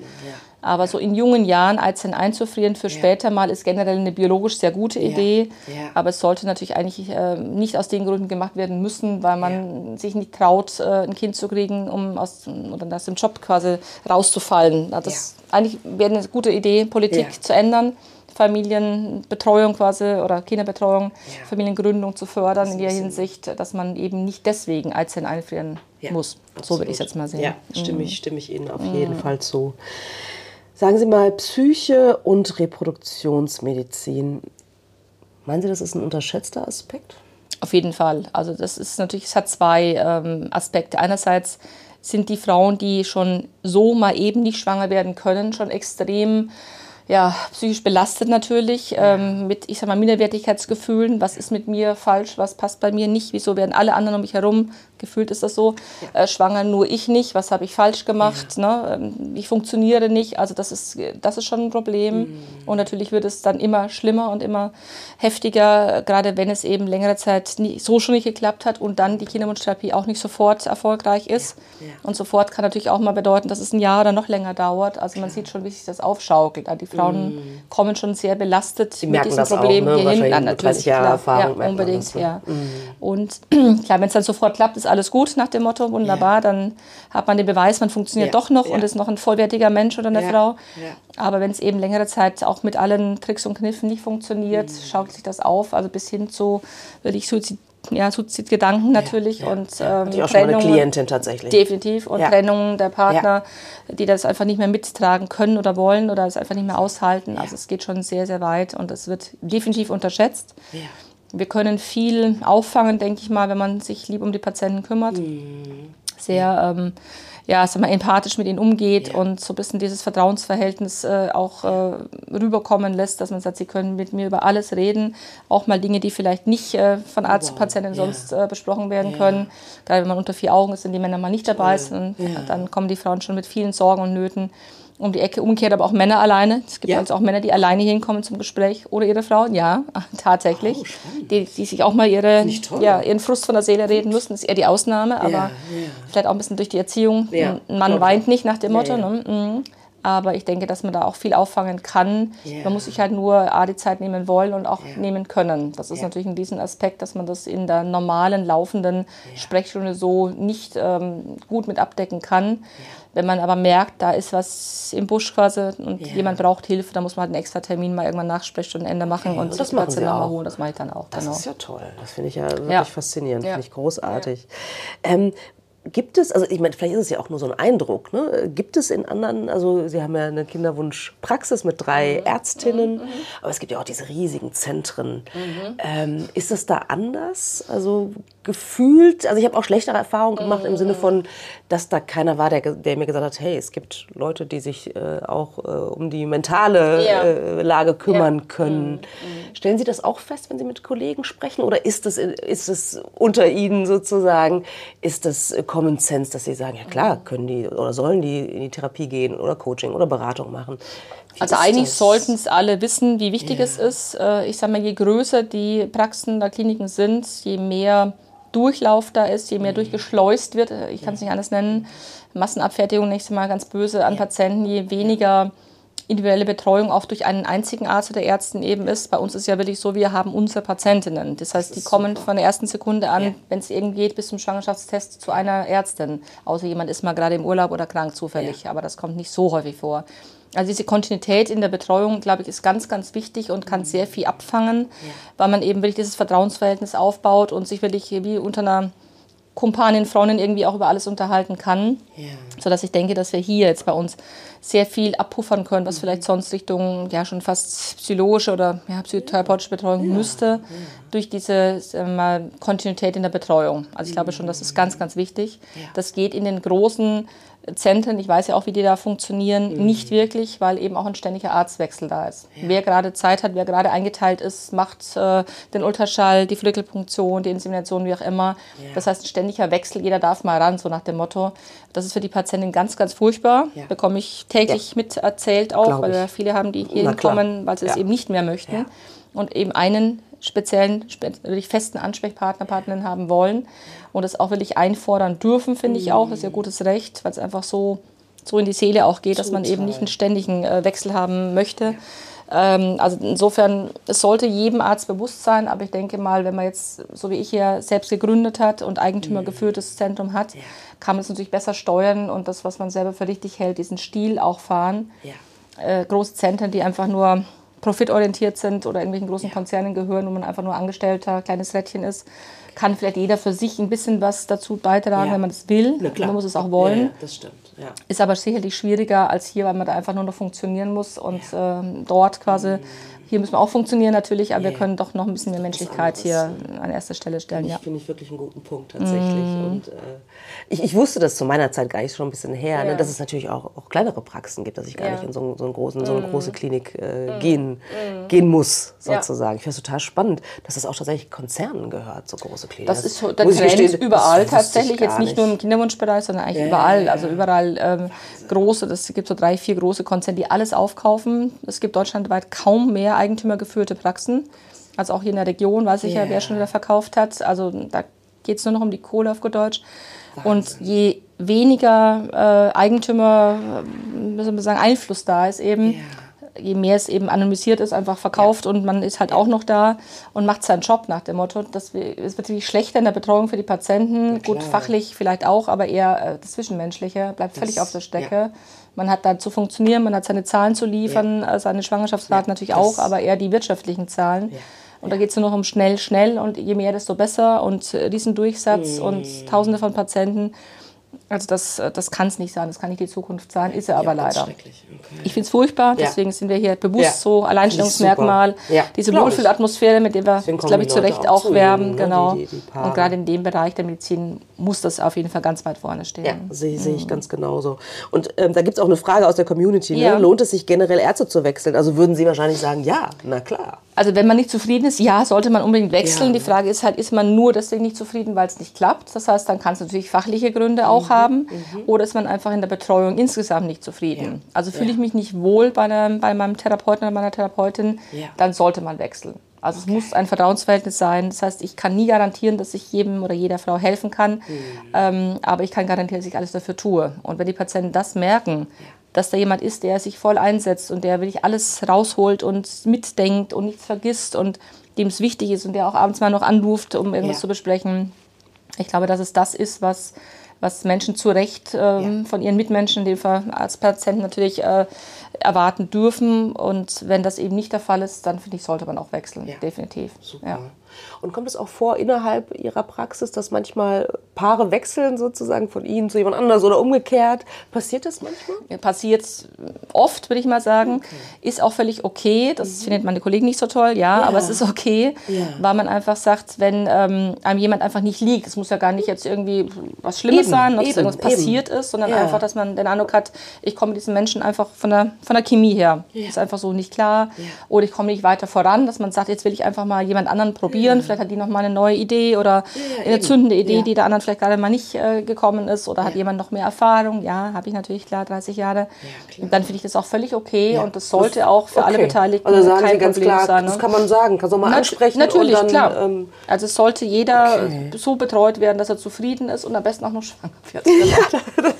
Aber so in jungen Jahren Eizellen einzufrieren für später mal ist generell eine biologisch sehr gute Idee. Aber es sollte natürlich eigentlich äh, nicht aus den Gründen gemacht werden müssen, weil man sich nicht traut, äh, ein Kind zu kriegen, um aus, oder aus dem Job quasi rauszufallen. Das eigentlich wäre eine gute Idee, Politik Ja. zu ändern. Familienbetreuung quasi oder Kinderbetreuung, Ja. Familiengründung zu fördern in der Hinsicht, dass man eben nicht deswegen Eizellen einfrieren Ja, muss. So absolut. würde ich es jetzt mal sehen. Ja, stimme ich, stimme ich Ihnen auf jeden Fall zu. Sagen Sie mal, Psyche und Reproduktionsmedizin. Meinen Sie, das ist ein unterschätzter Aspekt? Auf jeden Fall. Also das ist natürlich, es hat zwei ähm, Aspekte. Einerseits sind die Frauen, die schon so mal eben nicht schwanger werden können, schon extrem ja, psychisch belastet natürlich, ähm, mit, ich sag mal, Minderwertigkeitsgefühlen. Was ist mit mir falsch? Was passt bei mir nicht? Wieso werden alle anderen um mich herum, gefühlt ist das so, äh, schwanger, nur ich nicht? Was habe ich falsch gemacht? Ne? Ähm, Ich funktioniere nicht. Also das ist, das ist schon ein Problem. Und natürlich wird es dann immer schlimmer und immer heftiger, gerade wenn es eben längere Zeit nie, so schon nicht geklappt hat und dann die Kinderwunschtherapie auch nicht sofort erfolgreich ist. Ja, ja. Und sofort kann natürlich auch mal bedeuten, dass es ein Jahr oder noch länger dauert. Also man sieht schon, wie sich das aufschaukelt. Also die Frauen kommen schon sehr belastet mit merken diesem das auch, Problem ne? Ja, mit natürlich, 30 Jahren klar. Erfahrung ja, unbedingt, ne? ja. Und klar, wenn es dann sofort klappt, ist alles gut nach dem Motto, wunderbar, dann hat man den Beweis, man funktioniert Ja, doch noch ja. und ist noch ein vollwertiger Mensch oder eine Ja, Frau. ja. Aber wenn es eben längere Zeit auch mit allen Tricks und Kniffen nicht funktioniert, Mhm. schaukelt sich das auf, also bis hin zu wirklich Suizid, ja, Suizidgedanken natürlich ja, und ja. ähm, Hatte ich auch schon eine. Klientin tatsächlich. Definitiv. Und Ja. Trennungen der Partner, die das einfach nicht mehr mittragen können oder wollen oder es einfach nicht mehr aushalten. Also es geht schon sehr, sehr weit und es wird definitiv unterschätzt. Ja. Wir können viel auffangen, denke ich mal, wenn man sich lieb um die Patienten kümmert. Sehr ähm, ja, sag mal, empathisch mit ihnen umgeht Ja. und so ein bisschen dieses Vertrauensverhältnis äh, auch äh, rüberkommen lässt, dass man sagt, sie können mit mir über alles reden, auch mal Dinge, die vielleicht nicht äh, von Arzt zu Wow. Patientin Ja. sonst äh, besprochen werden können. Gerade wenn man unter vier Augen ist, sind die Männer mal nicht dabei, sind, Ja. dann kommen die Frauen schon mit vielen Sorgen und Nöten um die Ecke. Umgekehrt aber auch Männer alleine. Es gibt Ja. also auch Männer, die alleine hinkommen zum Gespräch oder ihre Frauen. Ja, tatsächlich. Oh, die, die sich auch mal ihre, ja, ihren Frust von der Seele reden müssen. Das ist eher die Ausnahme, aber ja. vielleicht auch ein bisschen durch die Erziehung. Ein Mann ich weint nicht nach dem Motto. Ne? Mhm. Aber ich denke, dass man da auch viel auffangen kann. Man muss sich halt nur A, die Zeit nehmen wollen und auch nehmen können. Das ist natürlich ein diesen Aspekt, dass man das in der normalen, laufenden Sprechstunde so nicht ähm, gut mit abdecken kann. Wenn man aber merkt, da ist was im Busch quasi und jemand braucht Hilfe, dann muss man halt einen extra Termin mal irgendwann nach Sprechstundenende machen okay. und, und das machen Sie auch. holen. Das mache ich dann auch. Das genau. ist ja toll. Das finde ich ja wirklich faszinierend, finde ich großartig. Ähm, Gibt es, also ich meine, vielleicht ist es ja auch nur so ein Eindruck, ne? gibt es in anderen, also Sie haben ja eine Kinderwunschpraxis mit drei mhm. Ärztinnen, mhm. aber es gibt ja auch diese riesigen Zentren. Mhm. Ähm, ist das da anders? Also gefühlt, also ich habe auch schlechtere Erfahrungen gemacht mhm. im Sinne von, dass da keiner war, der, der, mir gesagt hat, hey, es gibt Leute, die sich äh, auch äh, um die mentale ja. äh, Lage kümmern ja. können. Mhm. Stellen Sie das auch fest, wenn Sie mit Kollegen sprechen oder ist es ist unter Ihnen sozusagen, ist das Common Sense, dass Sie sagen, ja klar, mhm. können die oder sollen die in die Therapie gehen oder Coaching oder Beratung machen? Wie also eigentlich sollten es alle wissen, wie wichtig ja. es ist. Äh, ich sage mal, je größer die Praxen der Kliniken sind, je mehr Durchlauf da ist, je mehr mhm. durchgeschleust wird, äh, ich kann es nicht anders nennen, Massenabfertigung nächstes Mal ganz böse an Patienten, je weniger individuelle Betreuung auch durch einen einzigen Arzt oder Ärztin eben ist. Bei uns ist ja wirklich so, wir haben unsere Patientinnen. Das heißt, das die kommen super. von der ersten Sekunde an, ja. wenn es irgendwie geht, bis zum Schwangerschaftstest zu einer Ärztin. Außer jemand ist mal gerade im Urlaub oder krank zufällig. Ja. Aber das kommt nicht so häufig vor. Also diese Kontinuität in der Betreuung, glaube ich, ist ganz, ganz wichtig und kann sehr viel abfangen, ja. weil man eben wirklich dieses Vertrauensverhältnis aufbaut und sich wirklich wie unter einer Kumpanin, Freundin irgendwie auch über alles unterhalten kann. Ja. Sodass ich denke, dass wir hier jetzt bei uns sehr viel abpuffern können, was mhm. vielleicht sonst Richtung ja schon fast psychologische oder ja, psychotherapeutische Betreuung ja. müsste, ja. durch diese mal, Kontinuität in der Betreuung. Also ich glaube schon, das ist ganz, ganz wichtig. Das geht in den großen Zentren, ich weiß ja auch, wie die da funktionieren, mhm. nicht wirklich, weil eben auch ein ständiger Arztwechsel da ist. Ja. Wer gerade Zeit hat, wer gerade eingeteilt ist, macht äh, den Ultraschall, die Follikelpunktion, die Insemination, wie auch immer. Ja. Das heißt, ein ständiger Wechsel, jeder darf mal ran, so nach dem Motto. Das ist für die Patientin ganz, ganz furchtbar. Ja. Bekomme ich täglich mit erzählt auch, Glaub weil wir viele haben, die hier kommen, weil sie es eben nicht mehr möchten. Und eben einen speziellen, wirklich festen Ansprechpartner, Partnerin haben wollen und das auch wirklich einfordern dürfen, finde ich auch. Das ist ja gutes Recht, weil es einfach so, so in die Seele auch geht, dass man eben nicht einen ständigen äh, Wechsel haben möchte. Ähm, also insofern, es sollte jedem Arzt bewusst sein, aber ich denke mal, wenn man jetzt, so wie ich hier, selbst gegründet hat und eigentümergeführtes Zentrum hat, kann man es natürlich besser steuern und das, was man selber für richtig hält, diesen Stil auch fahren. Äh, große Zentren, die einfach nur profitorientiert sind oder irgendwelchen großen ja. Konzernen gehören, wo man einfach nur Angestellter, kleines Rädchen ist, kann vielleicht jeder für sich ein bisschen was dazu beitragen, ja. wenn man das will. Man muss es auch wollen. Das stimmt. Ja. Ist aber sicherlich schwieriger als hier, weil man da einfach nur noch funktionieren muss und ähm, dort quasi mhm hier müssen wir auch funktionieren natürlich, aber wir können doch noch ein bisschen mehr Menschlichkeit hier an erster Stelle stellen. Ja. Finde ich wirklich einen guten Punkt tatsächlich. Mm. Und äh, ich, ich, wusste das zu meiner Zeit gar nicht schon ein bisschen her, ne, ja. ne, dass es natürlich auch, auch, kleinere Praxen gibt, dass ich gar ja. nicht in so, so, einen großen, so eine mm. große Klinik äh, mm. gehen, mm. gehen muss, sozusagen. Ich finde es total spannend, dass das auch tatsächlich Konzernen gehört, so große Kliniken. Das ist so der Trend überall tatsächlich, jetzt nicht, nicht, nur im Kinderwunschbereich, sondern eigentlich überall. Also überall ähm, große, es gibt so drei, vier große Konzerne, die alles aufkaufen. Es gibt deutschlandweit kaum mehr eigentümergeführte Praxen. Also auch hier in der Region weiß ich yeah. ja, wer schon wieder verkauft hat. Also da geht es nur noch um die Kohle auf gut Deutsch. Und je weniger äh, Eigentümer, müssen wir sagen, Einfluss da ist eben, yeah. je mehr es eben anonymisiert ist, einfach verkauft yeah. und man ist halt auch noch da und macht seinen Job nach dem Motto. Das, es wird natürlich schlechter in der Betreuung für die Patienten, gut fachlich vielleicht auch, aber eher äh, das Zwischenmenschliche bleibt das, völlig auf der Strecke. Ja. Man hat da zu funktionieren, man hat seine Zahlen zu liefern, ja. seine Schwangerschaftsraten ja, natürlich auch, aber eher die wirtschaftlichen Zahlen. Und da geht es nur noch um schnell, schnell und je mehr, desto besser und Riesendurchsatz mhm. und Tausende von Patienten. Also das, das kann es nicht sein, das kann nicht die Zukunft sein, ist er aber leider. Okay. Ich finde es furchtbar, deswegen sind wir hier bewusst ja. so Alleinstellungsmerkmal, ja. diese Wohlfühlatmosphäre, mit der wir, glaube ich, zu Recht auch, auch werben. Ne? genau. Die, die, die und gerade in dem Bereich der Medizin muss das auf jeden Fall ganz weit vorne stehen. Ja, sehe seh ich mhm. ganz genauso. Und ähm, da gibt es auch eine Frage aus der Community. Ne? Lohnt es sich generell Ärzte zu wechseln? Also würden Sie wahrscheinlich sagen, ja, na klar. Also wenn man nicht zufrieden ist, ja, sollte man unbedingt wechseln. Die Frage ist halt, ist man nur deswegen nicht zufrieden, weil es nicht klappt? Das heißt, dann kann es natürlich fachliche Gründe auch mhm. haben. Mhm. Oder ist man einfach in der Betreuung insgesamt nicht zufrieden? Ja. Also fühle ich mich nicht wohl bei, einem, bei meinem Therapeuten oder meiner Therapeutin, ja. dann sollte man wechseln. Also okay. es muss ein Vertrauensverhältnis sein. Das heißt, ich kann nie garantieren, dass ich jedem oder jeder Frau helfen kann, mhm. ähm, aber ich kann garantieren, dass ich alles dafür tue. Und wenn die Patienten das merken, dass da jemand ist, der sich voll einsetzt und der wirklich alles rausholt und mitdenkt und nichts vergisst und dem es wichtig ist und der auch abends mal noch anruft, um irgendwas Ja. zu besprechen. Ich glaube, dass es das ist, was, was Menschen zu Recht ähm, Ja. von ihren Mitmenschen, in dem Fall als Patienten natürlich äh, erwarten dürfen. Und wenn das eben nicht der Fall ist, dann finde ich, sollte man auch wechseln, Ja. definitiv. Super. Ja. Und kommt es auch vor innerhalb Ihrer Praxis, dass manchmal Paare wechseln sozusagen von Ihnen zu jemand anders oder umgekehrt? Passiert das manchmal? Passiert oft, würde ich mal sagen. Ist auch völlig okay. Das findet meine Kollegen nicht so toll, ja, aber es ist okay, Mhm. Ja. weil man einfach sagt, wenn ähm, einem jemand einfach nicht liegt, es muss ja gar nicht jetzt irgendwie was Schlimmes Eben, sein, dass irgendwas eben. passiert ist, sondern Ja. einfach, dass man den Eindruck hat, ich komme mit diesen Menschen einfach von der, von der Chemie her. Ist einfach so nicht klar. Oder ich komme nicht weiter voran, dass man sagt, jetzt will ich einfach mal jemand anderen probieren. Vielleicht hat die noch mal eine neue Idee oder ja, eine eben. zündende Idee, Ja. die der anderen vielleicht gerade mal nicht äh, gekommen ist. Oder hat jemand noch mehr Erfahrung? Ja, habe ich natürlich klar, 30 Jahre. klar. Dann finde ich das auch völlig okay und das sollte auch für alle Okay. Beteiligten also sagen kein Sie ganz Problem klar, sein. Das ne? kann man sagen, kann man mal Nat- ansprechen. Natürlich, und dann, klar. Ähm, also es sollte jeder Okay. so betreut werden, dass er zufrieden ist und am besten auch noch schwanger wird. ja,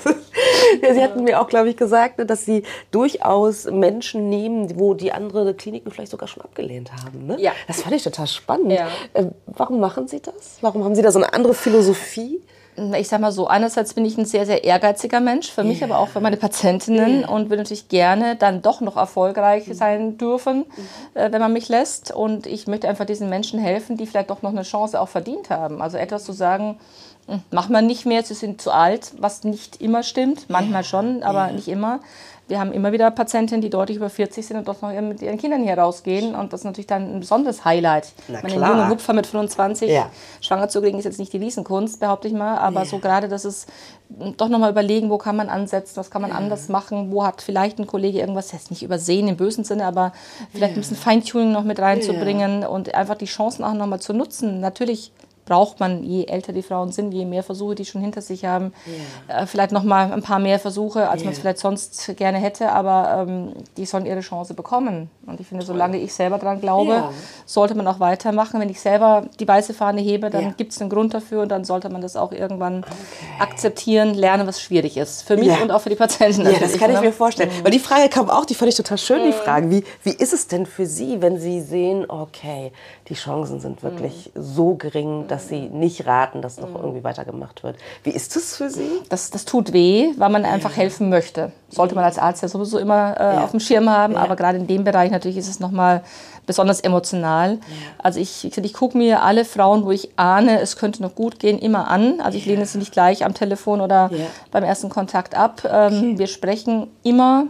Sie hatten mir auch, glaube ich, gesagt, ne, dass Sie durchaus Menschen nehmen, wo die andere Kliniken vielleicht sogar schon abgelehnt haben. Ne? Ja. Das fand ich total spannend. Ja. Äh, warum machen Sie das? Warum haben Sie da so eine andere Philosophie? ich sag mal so, einerseits bin ich ein sehr, sehr ehrgeiziger Mensch, für mich, aber auch für meine Patientinnen und würde natürlich gerne dann doch noch erfolgreich sein dürfen, äh, wenn man mich lässt. Und ich möchte einfach diesen Menschen helfen, die vielleicht doch noch eine Chance auch verdient haben. Also etwas zu sagen, hm, mach mal nicht mehr, sie sind zu alt, was nicht immer stimmt, manchmal schon, aber nicht immer. Wir haben immer wieder Patientinnen, die deutlich über 40 sind und doch noch mit ihren Kindern hier rausgehen. Und das ist natürlich dann ein besonderes Highlight. Na Meine klar. junge Hupfer mit 25 Ja. schwanger zu kriegen ist jetzt nicht die Riesenkunst, behaupte ich mal, aber so gerade, dass es doch nochmal überlegen, wo kann man ansetzen, was kann man anders machen, wo hat vielleicht ein Kollege irgendwas jetzt nicht übersehen im bösen Sinne, aber vielleicht ein bisschen Feintuning noch mit reinzubringen und einfach die Chancen auch nochmal zu nutzen. Natürlich braucht man, je älter die Frauen sind, je mehr Versuche die schon hinter sich haben, äh, vielleicht noch mal ein paar mehr Versuche, als man es vielleicht sonst gerne hätte, aber ähm, die sollen ihre Chance bekommen. Und ich finde, solange ich selber dran glaube, Ja. sollte man auch weitermachen. Wenn ich selber die weiße Fahne hebe, dann Ja. gibt es einen Grund dafür und dann sollte man das auch irgendwann akzeptieren, lernen, was schwierig ist. Für mich und auch für die Patienten Ja, das kann ich ne? mir vorstellen. Weil die Frage kam auch, die fand ich total schön, die Frage. Wie, wie ist es denn für Sie, wenn Sie sehen, okay, die Chancen sind wirklich so gering, dass Sie nicht raten, dass noch irgendwie weitergemacht wird? Wie ist das für Sie? Das, das tut weh, weil man einfach helfen möchte. Sollte man als Arzt ja sowieso immer äh, auf dem Schirm haben, aber gerade in dem Bereich natürlich ist es nochmal besonders emotional. Also ich, ich, ich gucke mir alle Frauen, wo ich ahne, es könnte noch gut gehen, immer an. Also ich lehne sie nicht gleich am Telefon oder Ja. beim ersten Kontakt ab. Ähm, Wir sprechen immer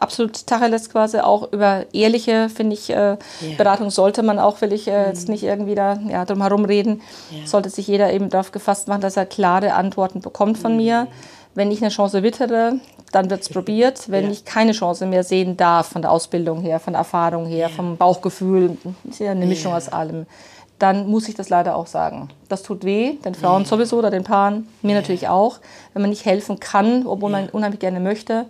absolut Tacheles quasi auch über ehrliche, finde ich, äh, Beratung sollte man auch, will ich äh, jetzt nicht irgendwie da ja, drum herum reden, sollte sich jeder eben darauf gefasst machen, dass er klare Antworten bekommt von mir. Wenn ich eine Chance wittere, dann wird es probiert. Wenn Ja. ich keine Chance mehr sehen darf, von der Ausbildung her, von der Erfahrung her, vom Bauchgefühl, ist ja eine Mischung aus allem, dann muss ich das leider auch sagen. Das tut weh, den Frauen sowieso oder den Paaren, mir natürlich auch. Wenn man nicht helfen kann, obwohl man unheimlich gerne möchte,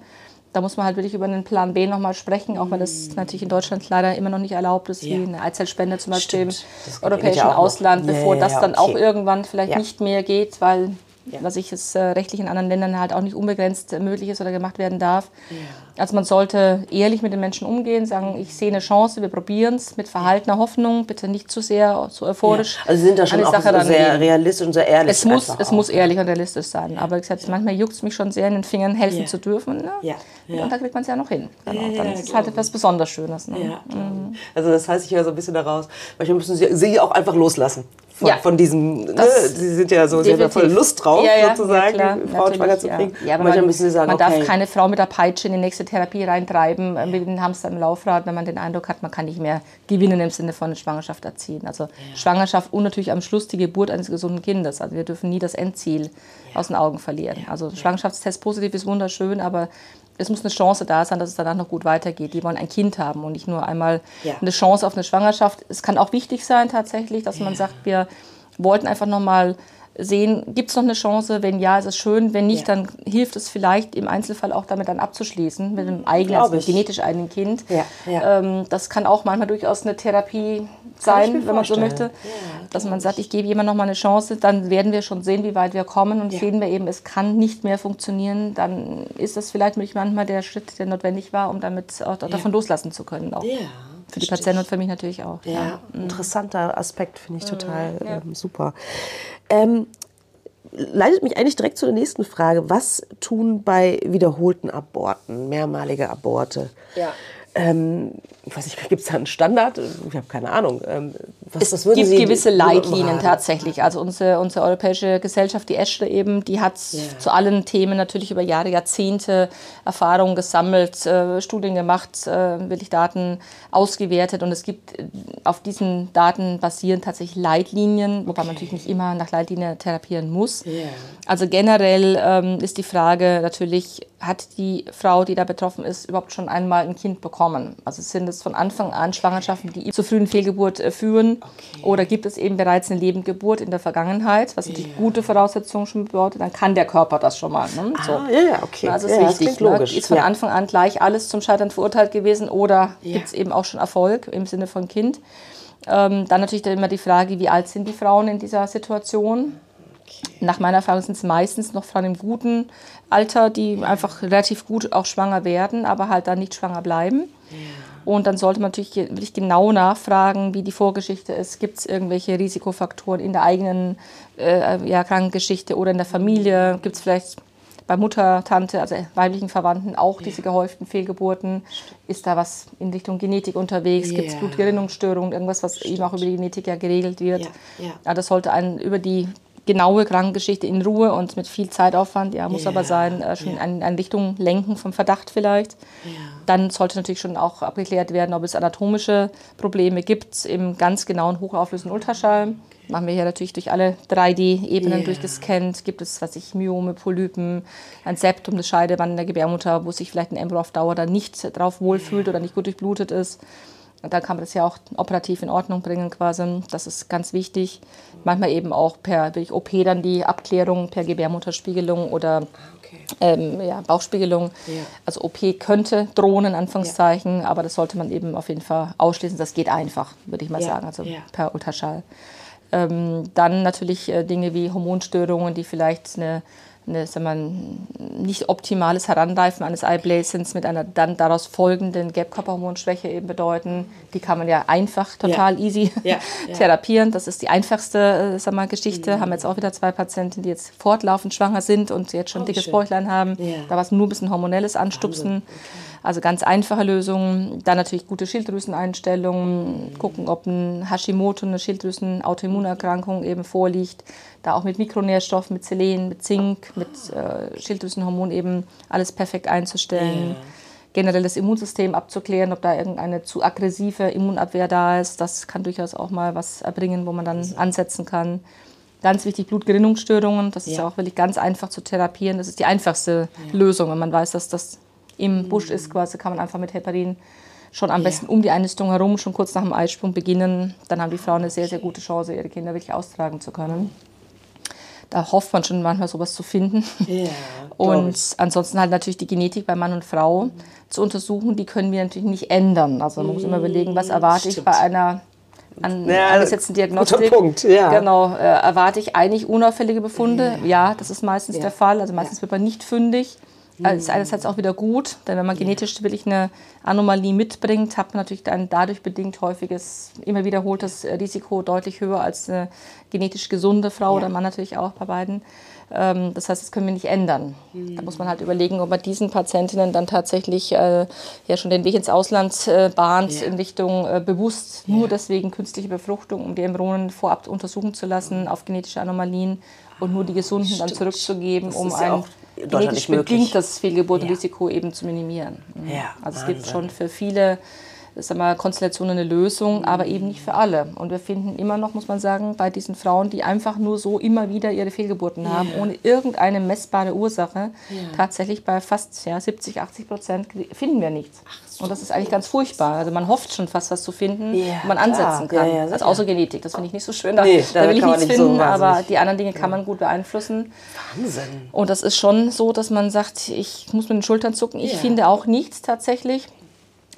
da muss man halt wirklich über einen Plan B nochmal sprechen, auch wenn das natürlich in Deutschland leider immer noch nicht erlaubt ist, Ja. wie eine Eizellspende zum Beispiel Stimmt. Im europäischen ja auch. Ausland, bevor ja, das dann auch okay. irgendwann vielleicht nicht mehr geht, weil was ich es äh, rechtlich in anderen Ländern halt auch nicht unbegrenzt äh, möglich ist oder gemacht werden darf. Also man sollte ehrlich mit den Menschen umgehen, sagen, ich sehe eine Chance, wir probieren es mit verhaltener Hoffnung, bitte nicht zu sehr, zu euphorisch. Also Sie sind da schon auch Sache sehr rangehen. realistisch und sehr ehrlich. Es muss, es auch. muss ehrlich und realistisch sein. Aber wie gesagt, manchmal juckt es mich schon sehr in den Fingern, helfen Ja. zu dürfen. Ne? Ja, ja. Und da kriegt man es ja noch hin. Ja, dann ja, ist es halt etwas besonders Schönes. Ne? Ja, ich. Also das heißt, ich höre so ein bisschen daraus, manchmal müssen Sie, Sie auch einfach loslassen. Von, Ja. von diesem, ne, Sie sind ja so, Sie haben ja voll Definitiv. Lust drauf, Ja, ja, sozusagen, Frauen schwanger zu kriegen. Ja, aber manchmal man, müssen Sie sagen, man okay. darf keine Frau mit der Peitsche in die nächste Therapie reintreiben, äh, mit dem Hamster im Laufrad, wenn man den Eindruck hat, man kann nicht mehr gewinnen im Sinne von Schwangerschaft erzielen. Also Schwangerschaft und natürlich am Schluss die Geburt eines gesunden Kindes. Also wir dürfen nie das Endziel aus den Augen verlieren. Also Schwangerschaftstest positiv ist wunderschön, aber es muss eine Chance da sein, dass es danach noch gut weitergeht. Die wollen ein Kind haben und nicht nur einmal Ja. eine Chance auf eine Schwangerschaft. Es kann auch wichtig sein tatsächlich, dass man sagt, wir wollten einfach nochmal sehen, gibt es noch eine Chance? Wenn ja, ist es schön. Wenn nicht, Ja. dann hilft es vielleicht im Einzelfall auch damit dann abzuschließen mit einem eigenen, also mit genetisch eigenen Kind. Ja, ja. Ähm, das kann auch manchmal durchaus eine Therapie sein, wenn man so möchte. Dass man sagt, ich gebe jemand noch mal eine Chance, dann werden wir schon sehen, wie weit wir kommen. Und sehen wir eben, es kann nicht mehr funktionieren, dann ist das vielleicht manchmal der Schritt, der notwendig war, um damit auch davon loslassen zu können. Auch. Ja, Für die Patienten und für mich natürlich auch. Ja, interessanter Aspekt, finde ich total Mhm, ja. ähm, super. Ähm, leitet mich eigentlich direkt zu der nächsten Frage. Was tun bei wiederholten Aborten, mehrmalige Aborte? Ja. Ähm, ich weiß nicht, gibt es da einen Standard? Ich habe keine Ahnung. Ähm, was, Es gibt Sie gewisse Leitlinien tatsächlich. Also unsere, unsere europäische Gesellschaft, die ESCHRE eben, die hat zu allen Themen natürlich über Jahre, Jahrzehnte Erfahrungen gesammelt, äh, Studien gemacht, äh, wirklich Daten ausgewertet. Und es gibt äh, auf diesen Daten basierend tatsächlich Leitlinien, wobei man natürlich nicht immer nach Leitlinien therapieren muss. Ja. Also generell ähm, ist die Frage natürlich, hat die Frau, die da betroffen ist, überhaupt schon einmal ein Kind bekommen? Also sind es von Anfang an Schwangerschaften, die zur frühen Fehlgeburt äh, führen? Oder gibt es eben bereits eine Lebendgeburt in der Vergangenheit, was natürlich gute Voraussetzungen schon bedeutet? Dann kann der Körper das schon mal. Ne? So. Ah, ja, ja, okay. Also Ja, ist das wichtig. Ne? logisch. Ist von Ja. Anfang an gleich alles zum Scheitern verurteilt gewesen oder Ja. gibt es eben auch schon Erfolg im Sinne von Kind? Ähm, dann natürlich dann immer die Frage, wie alt sind die Frauen in dieser Situation? Nach meiner Erfahrung sind es meistens noch Frauen im guten Alter, die einfach relativ gut auch schwanger werden, aber halt dann nicht schwanger bleiben. Und dann sollte man natürlich wirklich genau nachfragen, wie die Vorgeschichte ist. Gibt es irgendwelche Risikofaktoren in der eigenen äh, ja, Krankengeschichte oder in der Familie? Gibt es vielleicht bei Mutter, Tante, also weiblichen Verwandten auch diese gehäuften Fehlgeburten? Ist da was in Richtung Genetik unterwegs? Gibt es Ja. Blutgerinnungsstörungen, irgendwas, was eben auch über die Genetik ja geregelt wird? Ja, ja. Ja, das sollte einen über die genaue Krankengeschichte in Ruhe und mit viel Zeitaufwand, ja, muss Ja, aber sein, äh, schon ja. in eine Richtung lenken vom Verdacht vielleicht. Dann sollte natürlich schon auch abgeklärt werden, ob es anatomische Probleme gibt im ganz genauen hochauflösenden Ultraschall. Machen wir hier natürlich durch alle 3D-Ebenen Ja. durchgescannt. Gibt es, was ich, Myome, Polypen, ein Septum des Scheidewand in der Gebärmutter, wo sich vielleicht ein Embryo auf Dauer dann nicht drauf wohlfühlt oder nicht gut durchblutet ist. Und dann kann man das ja auch operativ in Ordnung bringen quasi. Das ist ganz wichtig. Manchmal eben auch per durch OP dann die Abklärung per Gebärmutterspiegelung oder Okay. ähm, ja, Bauchspiegelung. Ja. Also OP könnte drohen, in Anführungszeichen, aber das sollte man eben auf jeden Fall ausschließen. Das geht einfach, würde ich mal Ja, sagen, also ja. per Ultraschall. Ähm, dann natürlich äh, Dinge wie Hormonstörungen, die vielleicht eine, eine sagen wir, nicht optimales Heranreifen eines Eibläschens mit einer dann daraus folgenden Gelbkörperhormonschwäche eben bedeuten. Die kann man ja einfach total easy Ja, ja. therapieren. Das ist die einfachste äh, sag mal, Geschichte. Haben jetzt auch wieder zwei Patienten, die jetzt fortlaufend schwanger sind und jetzt schon Oh, ein dickes schön. Bäuchlein haben. Ja. Da war es nur ein bisschen hormonelles Anstupsen. Also ganz einfache Lösungen. Dann natürlich gute Schilddrüseneinstellungen. Gucken, ob ein Hashimoto, eine Schilddrüsen-Autoimmunerkrankung eben vorliegt. Da auch mit Mikronährstoffen, mit Selen, mit Zink, mit äh, Schilddrüsenhormon eben alles perfekt einzustellen. Ja. Generell das Immunsystem abzuklären, ob da irgendeine zu aggressive Immunabwehr da ist. Das kann durchaus auch mal was erbringen, wo man dann ansetzen kann. Ganz wichtig, Blutgerinnungsstörungen. Das ist Ja. ja auch wirklich ganz einfach zu therapieren. Das ist die einfachste Lösung. Wenn man weiß, dass das im Busch ist, quasi, kann man einfach mit Heparin schon am besten um die Einnistung herum, schon kurz nach dem Eisprung beginnen. Dann haben die Frauen eine sehr, sehr gute Chance, ihre Kinder wirklich austragen zu können. Da hofft man schon manchmal sowas zu finden. Ja, Und ich. ansonsten halt natürlich die Genetik bei Mann und Frau zu untersuchen, die können wir natürlich nicht ändern. Also man muss immer überlegen, was erwarte ich Stimmt. bei einer an, Ja, angesetzten Diagnostik. guter Punkt, ja. Genau, äh, erwarte ich eigentlich unauffällige Befunde? Ja, das ist meistens der Fall. Also meistens wird man nicht fündig. Also ist einerseits auch wieder gut, denn wenn man genetisch wirklich eine Anomalie mitbringt, hat man natürlich ein dadurch bedingt häufiges, immer wiederholtes äh, Risiko deutlich höher als eine genetisch gesunde Frau oder Mann natürlich auch bei beiden. Ähm, Das heißt, das können wir nicht ändern. Da muss man halt überlegen, ob man diesen Patientinnen dann tatsächlich äh, ja schon den Weg ins Ausland äh, bahnt Ja. in Richtung äh, bewusst nur deswegen künstliche Befruchtung, um die Embryonen vorab untersuchen zu lassen auf genetische Anomalien und nur die gesunden dann Stimmt. zurückzugeben, Das um ja ein in Deutschland nicht möglich. bedingtes Fehlgeburtenrisiko eben zu minimieren. Mhm. Ja, also es gibt schon für viele sagen wir, Konstellationen eine Lösung, aber eben nicht für alle. Und wir finden immer noch, muss man sagen, bei diesen Frauen, die einfach nur so immer wieder ihre Fehlgeburten haben, ohne irgendeine messbare Ursache, tatsächlich bei fast ja, 70, 80 Prozent finden wir nichts. Und das ist eigentlich ganz furchtbar. Also man hofft schon fast was zu finden, Ja, wo man klar. ansetzen kann. Ja, ja, also außer Genetik, das finde ich nicht so schön. Da, Nee, da will ich nichts nicht so finden, aber wahnsinnig- die anderen Dinge kann man gut beeinflussen. Wahnsinn. Und das ist schon so, dass man sagt, ich muss mit den Schultern zucken. Ich Ja. finde auch nichts tatsächlich.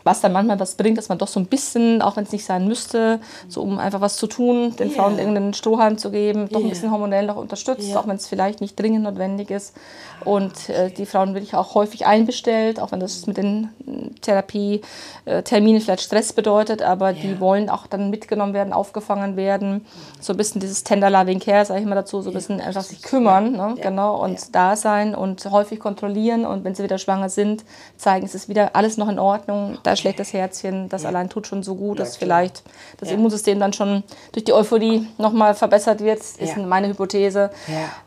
Was dann manchmal was bringt, dass man doch so ein bisschen, auch wenn es nicht sein müsste, so um einfach was zu tun, den Ja. Frauen irgendeinen Strohhalm zu geben, doch ein Ja. bisschen hormonell noch unterstützt, Ja. auch wenn es vielleicht nicht dringend notwendig ist. Und äh, die Frauen will ich auch häufig einbestellt, auch wenn das mit den Therapie-Terminen vielleicht Stress bedeutet, aber die wollen auch dann mitgenommen werden, aufgefangen werden. So ein bisschen dieses Tender Loving Care, sage ich mal dazu, so ein bisschen einfach sich kümmern, ne? genau, und da sein und häufig kontrollieren und wenn sie wieder schwanger sind, zeigen, es ist wieder alles noch in Ordnung, da schlägt das Herzchen, das allein tut schon so gut, dass vielleicht das Immunsystem dann schon durch die Euphorie nochmal verbessert wird, ist Ja. meine Hypothese.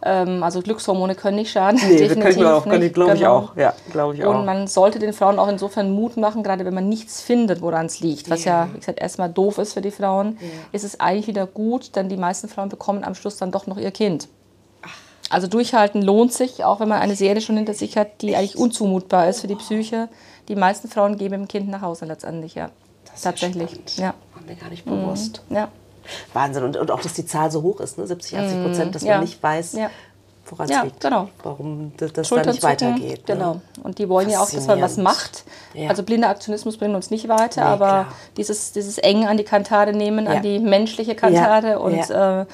Ja. Ähm, also Glückshormone können nicht schaden. Nee, kann ich mir auch, definitiv ich, glaube ich Genau. auch. Ja, glaube ich auch. Und man sollte den Frauen auch insofern Mut machen, gerade wenn man nichts findet, woran es liegt, was ja, wie gesagt, erstmal doof ist für die Frauen, ist es eigentlich wieder gut, denn die meisten Frauen bekommen am Schluss dann doch noch ihr Kind. Also durchhalten lohnt sich, auch wenn man eine Serie schon hinter sich hat, die eigentlich unzumutbar ist für die Psyche. Die meisten Frauen geben im Kind nach Hause letztendlich, ja. Das ist Tatsächlich. spannend. Ja. War mir gar nicht bewusst. ja. Wahnsinn. Und, und auch, dass die Zahl so hoch ist, ne? 70, 80 Prozent, dass ja. man nicht weiß, Ja. woran es Ja, liegt. genau. Warum das, das da Schultern nicht weitergeht. Ne? Genau. Und die wollen ja auch, dass man was macht. Also blinder Aktionismus bringt uns nicht weiter, Nee, aber klar. dieses, dieses eng an die Kantare nehmen, an die menschliche Kantare und Äh,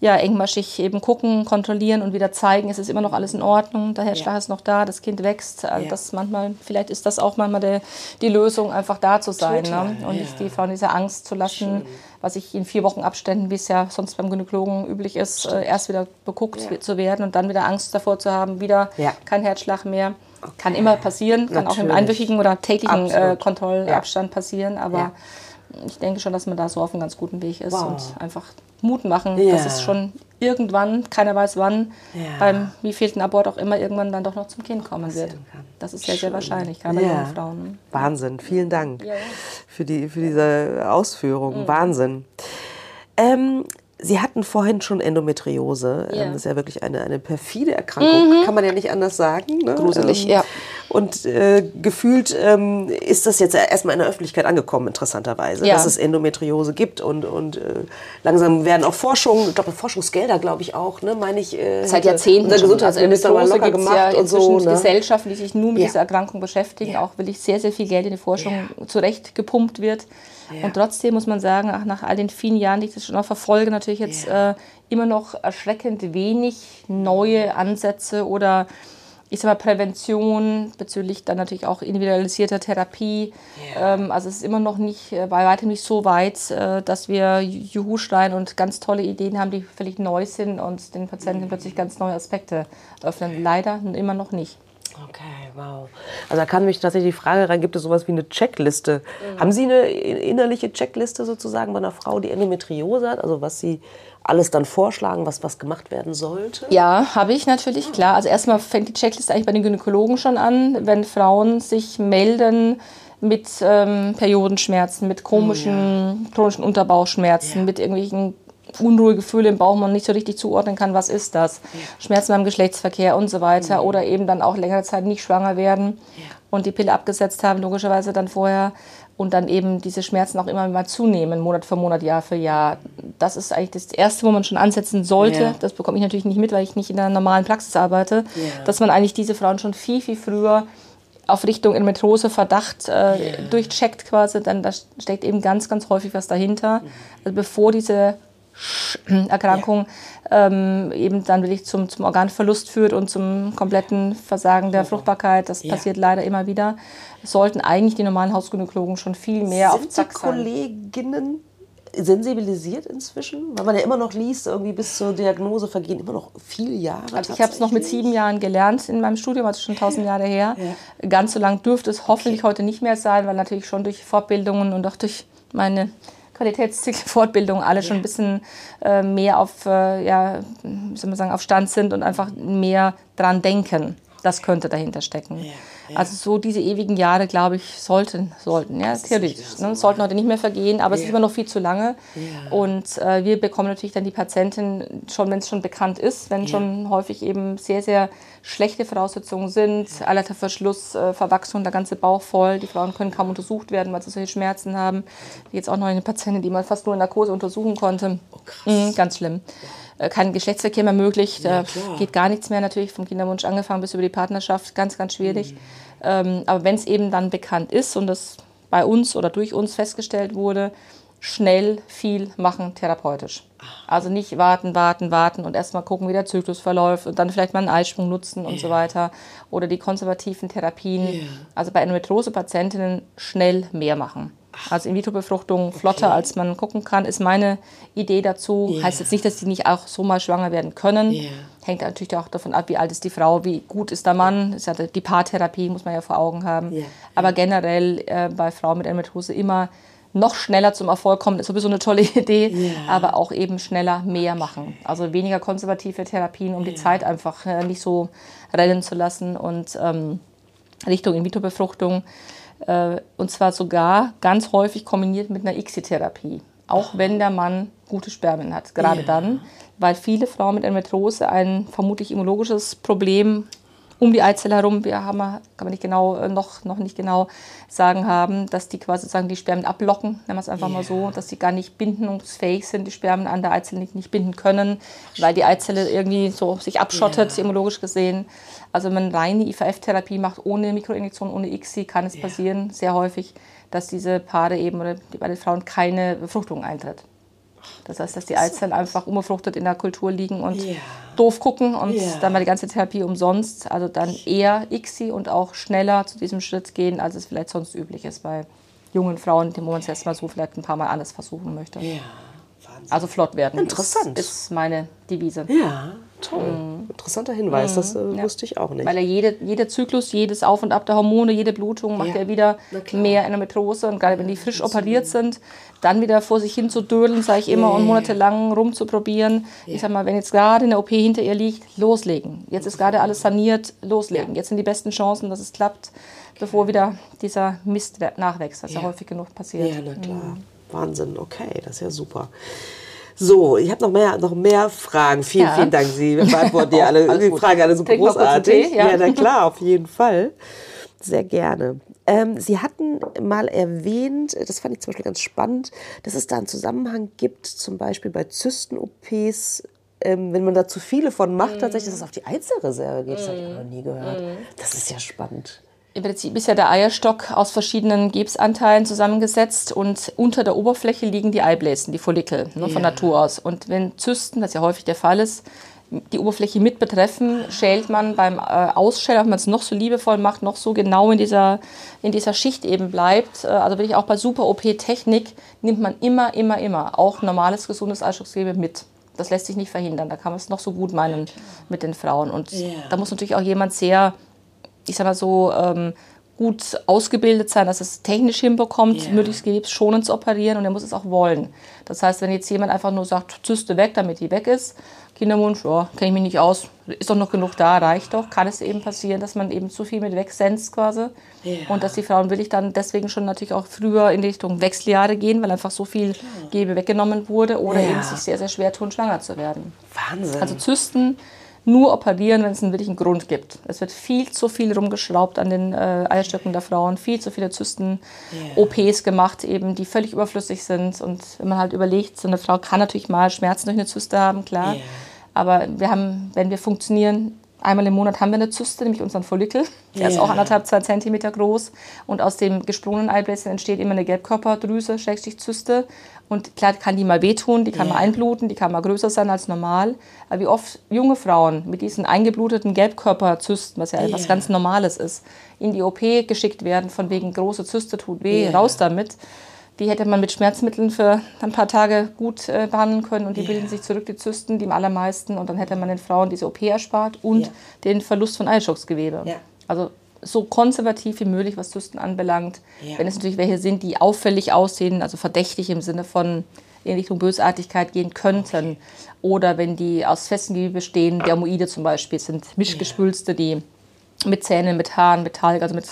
ja, engmaschig eben gucken, kontrollieren und wieder zeigen, es ist immer noch alles in Ordnung, der Herzschlag ist noch da, das Kind wächst. Also Ja. das manchmal, vielleicht ist das auch manchmal der, die Lösung, einfach da zu sein Total, ne? und ja. nicht die Frau in dieser Angst zu lassen, was ich in vier Wochen Abständen, wie es ja sonst beim Gynäkologen üblich ist, äh, erst wieder beguckt Ja. zu werden und dann wieder Angst davor zu haben, wieder Ja. kein Herzschlag mehr. Kann immer passieren, kann auch im Natürlich. einwöchigen oder täglichen äh. Kontrollabstand passieren, aber Ja. Ich denke schon, dass man da so auf einem ganz guten Weg ist Wow. und einfach Mut machen, Ja. dass es schon irgendwann, keiner weiß wann, Ja. beim wievielten Abort auch immer irgendwann dann doch noch zum Kind kommen wird. Das ist sehr, sehr wahrscheinlich, gerade bei Ja. jungen Frauen. Wahnsinn. Vielen Dank Ja. für, die, für diese Ausführung. Mhm. Wahnsinn. Ähm, Sie hatten vorhin schon Endometriose. Ja. Ähm, Das ist ja wirklich eine, eine perfide Erkrankung, kann man ja nicht anders sagen. Ne? Gruselig, ähm, ja. Und äh, gefühlt ähm, ist das jetzt erstmal in der Öffentlichkeit angekommen, interessanterweise, Ja. dass es Endometriose gibt. Und, und äh, langsam werden auch Forschungen, ich glaube, Forschungsgelder, glaube ich auch, ne, meine ich. Äh, Seit Jahrzehnten. Unser schon. Gesundheitsminister also locker gemacht ja und so. Ne? Gesellschaften, die sich nur mit Ja. dieser Erkrankung beschäftigen. Auch wirklich sehr, sehr viel Geld in die Forschung zurecht gepumpt wird. Und trotzdem muss man sagen, ach, nach all den vielen Jahren, die ich das schon auch verfolge, natürlich jetzt äh, immer noch erschreckend wenig neue Ansätze oder ich sag mal Prävention bezüglich dann natürlich auch individualisierter Therapie. Ja. Ähm, also es ist immer noch nicht, äh, bei weitem nicht so weit, äh, dass wir Juhu schreien und ganz tolle Ideen haben, die völlig neu sind und den Patienten plötzlich ganz neue Aspekte öffnen. Leider immer noch nicht. Okay, wow. Also da kam mich tatsächlich die Frage rein, gibt es sowas wie eine Checkliste? Mhm. Haben Sie eine innerliche Checkliste sozusagen bei einer Frau, die Endometriose hat? Also was Sie alles dann vorschlagen, was, was gemacht werden sollte? Ja, habe ich natürlich, klar. Also erstmal fängt die Checkliste eigentlich bei den Gynäkologen schon an, wenn Frauen sich melden mit ähm, Periodenschmerzen, mit komischen chronischen Unterbauchschmerzen, mit irgendwelchen Unruhegefühle im Bauch, man nicht so richtig zuordnen kann, was ist das? Schmerzen beim Geschlechtsverkehr und so weiter. Oder eben dann auch längere Zeit nicht schwanger werden und die Pille abgesetzt haben, logischerweise dann vorher. Und dann eben diese Schmerzen auch immer mal zunehmen, Monat für Monat, Jahr für Jahr. Das ist eigentlich das Erste, wo man schon ansetzen sollte. Ja. Das bekomme ich natürlich nicht mit, weil ich nicht in der normalen Praxis arbeite. Dass man eigentlich diese Frauen schon viel, viel früher auf Richtung Endometriose Verdacht äh, durchcheckt quasi, dann da steckt eben ganz, ganz häufig was dahinter. Also bevor diese Erkrankung ähm, eben dann wirklich zum, zum Organverlust führt und zum kompletten Versagen der Fruchtbarkeit, das Ja. passiert leider immer wieder, sollten eigentlich die normalen Hausgynäkologen schon viel mehr auf Sind die Zack sein. Kolleginnen sensibilisiert inzwischen? Weil man ja immer noch liest, irgendwie bis zur Diagnose vergehen immer noch viele Jahre. Also ich habe es noch mit sieben Jahren gelernt in meinem Studium, also schon tausend Jahre her. Ganz so lang dürfte es hoffentlich heute nicht mehr sein, weil natürlich schon durch Fortbildungen und auch durch meine Qualitätsfortbildung alle schon ein bisschen äh, mehr auf, äh, ja, wie soll man sagen, auf Stand sind und einfach mehr dran denken. Das könnte dahinter stecken. Also so diese ewigen Jahre, glaube ich, sollten, sollten, ja, theoretisch. Ne? Sollten heute nicht mehr vergehen, aber es ist immer noch viel zu lange. Und äh, wir bekommen natürlich dann die Patientin schon, wenn es schon bekannt ist, wenn schon häufig eben sehr, sehr schlechte Voraussetzungen sind, Eileiterverschluss, äh, Verwachsung, der ganze Bauch voll. Die Frauen können kaum untersucht werden, weil sie solche Schmerzen haben. Jetzt auch noch eine Patientin, die man fast nur in Narkose untersuchen konnte. Oh, krass. Mhm, ganz schlimm. Äh, kein Geschlechtsverkehr mehr möglich. Da ja, geht gar nichts mehr natürlich vom Kinderwunsch angefangen bis über die Partnerschaft. Ganz, ganz schwierig. Mhm. Ähm, aber wenn es eben dann bekannt ist und das bei uns oder durch uns festgestellt wurde, schnell viel machen therapeutisch. Also nicht warten, warten, warten und erstmal gucken, wie der Zyklus verläuft und dann vielleicht mal einen Eisprung nutzen und yeah. so weiter. Oder die konservativen Therapien. Yeah. Also bei Endometriose-Patientinnen schnell mehr machen. Also In-vitro-Befruchtung flotter, okay. als man gucken kann, ist meine Idee dazu. Yeah. Heißt jetzt nicht, dass die nicht auch so mal schwanger werden können. Yeah. Hängt natürlich auch davon ab, wie alt ist die Frau, wie gut ist der Mann. Ist ja die Paartherapie, muss man ja vor Augen haben. Yeah. Aber generell äh, bei Frauen mit Endometriose immer noch schneller zum Erfolg kommen, ist sowieso eine tolle Idee, yeah. aber auch eben schneller mehr machen. Also weniger konservative Therapien, um yeah. die Zeit einfach äh, nicht so rennen zu lassen und ähm, Richtung In-vitro-Befruchtung. Äh, und zwar sogar ganz häufig kombiniert mit einer ICSI-Therapie. Auch oh. wenn der Mann gute Spermien hat. Gerade yeah. dann, weil viele Frauen mit Endometriose ein vermutlich immunologisches Problem um die Eizelle herum, wir haben, kann man nicht genau, äh, noch, noch nicht genau sagen haben, dass die quasi sagen, die Spermien ablocken, nennen wir es einfach yeah. mal so, dass sie gar nicht bindungsfähig sind, die Spermien an der Eizelle nicht, nicht binden können, weil die Eizelle irgendwie so sich abschottet, yeah. immunologisch gesehen. Also wenn man reine IVF-Therapie macht, ohne Mikroinjektion, ohne ICSI, kann es yeah. passieren, sehr häufig, dass diese Paare eben oder bei den Frauen keine Befruchtung eintritt. Das heißt, dass die Eizellen einfach unbefruchtet in der Kultur liegen und yeah. doof gucken und yeah. dann mal die ganze Therapie umsonst. Also dann eher ICSI und auch schneller zu diesem Schritt gehen, als es vielleicht sonst üblich ist bei jungen Frauen, wo man es erst mal so vielleicht ein paar Mal anders versuchen möchte. Yeah. Also flott werden. Interessant. Ist, ist meine Devise. Ja, toll. Mhm. Interessanter Hinweis, das äh, ja. wusste ich auch nicht. Weil ja jede, jeder Zyklus, jedes Auf und Ab der Hormone, jede Blutung macht ja, ja wieder mehr Endometriose. Und gerade wenn die frisch operiert sind, dann wieder vor sich hin zu dödeln, sage ich immer, und monatelang rumzuprobieren. Ich sag mal, wenn jetzt gerade eine OP hinter ihr liegt, loslegen. Jetzt ist gerade alles saniert, loslegen. Jetzt sind die besten Chancen, dass es klappt, bevor wieder dieser Mist nachwächst, was ja, häufig genug passiert. Ja, na klar. Mhm. Wahnsinn, okay, das ist ja super. So, ich habe noch mehr, noch mehr Fragen. Vielen, ja. vielen Dank. Sie beantworten die alle, die Fragen alle so Trink großartig. Tee, ja. ja, na klar, auf jeden Fall. Sehr gerne. Ähm, Sie hatten mal erwähnt, das fand ich zum Beispiel ganz spannend, dass es da einen Zusammenhang gibt, zum Beispiel bei Zysten-OPs, ähm, wenn man da zu viele von macht, mm. tatsächlich, dass es auf die Einzelreserve geht. Das habe ich auch noch nie gehört. Mm. Das ist ja spannend. Im Prinzip ist ja der Eierstock aus verschiedenen Gebsanteilen zusammengesetzt und unter der Oberfläche liegen die Eibläschen, die Follikel ne, von ja. Natur aus. Und wenn Zysten, was ja häufig der Fall ist, die Oberfläche mit betreffen, schält man beim äh, Ausschälen, wenn man es noch so liebevoll macht, noch so genau in dieser, in dieser Schicht eben bleibt. Äh, also wirklich auch bei Super-OP-Technik nimmt man immer, immer, immer auch normales, gesundes Eisstockgewebe mit. Das lässt sich nicht verhindern. Da kann man es noch so gut meinen mit den Frauen. Und yeah. da muss natürlich auch jemand sehr ich sag mal so, ähm, gut ausgebildet sein, dass es technisch hinbekommt, yeah. möglichst gewebsschonend zu operieren und er muss es auch wollen. Das heißt, wenn jetzt jemand einfach nur sagt, Zyste weg, damit die weg ist, Kinderwunsch, ja, kenne ich mich nicht aus, ist doch noch genug da, reicht doch, kann es eben passieren, dass man eben zu viel mit wegsenzt quasi. Yeah. Und dass die Frauen will ich dann deswegen schon natürlich auch früher in die Richtung Wechseljahre gehen, weil einfach so viel Gebe weggenommen wurde oder yeah. eben sich sehr, sehr schwer tun, schwanger zu werden. Wahnsinn. Also Zysten nur operieren, wenn es einen wirklichen Grund gibt. Es wird viel zu viel rumgeschraubt an den äh, Eierstöcken der Frauen, viel zu viele Zysten-OPs yeah. gemacht, eben, die völlig überflüssig sind. Und wenn man halt überlegt, so eine Frau kann natürlich mal Schmerzen durch eine Zyste haben, klar. Yeah. Aber wir haben, wenn wir funktionieren, einmal im Monat haben wir eine Zyste, nämlich unseren Follikel. Der yeah. ist auch anderthalb, zwei Zentimeter groß. Und aus dem gesprungenen Eibläschen entsteht immer eine Gelbkörperdrüse, Schrägstrich Zyste. Und klar kann die mal wehtun, die kann yeah. mal einbluten, die kann mal größer sein als normal. Aber wie oft junge Frauen mit diesen eingebluteten Gelbkörperzysten, was ja yeah. etwas ganz Normales ist, in die OP geschickt werden, von wegen große Zyste tut weh, raus damit. Die hätte man mit Schmerzmitteln für ein paar Tage gut äh, behandeln können und die bilden sich zurück, die Zysten, die am allermeisten. Und dann hätte man den Frauen diese OP erspart und den Verlust von Eischocksgewebe. Also so konservativ wie möglich, was Zysten anbelangt. Wenn es natürlich welche sind, die auffällig aussehen, also verdächtig im Sinne von in Richtung Bösartigkeit gehen könnten. Okay. Oder wenn die aus festen Gewebe bestehen, Dermoide zum Beispiel, sind Mischgespülste, die mit Zähnen, mit Haaren, mit Talg, also mit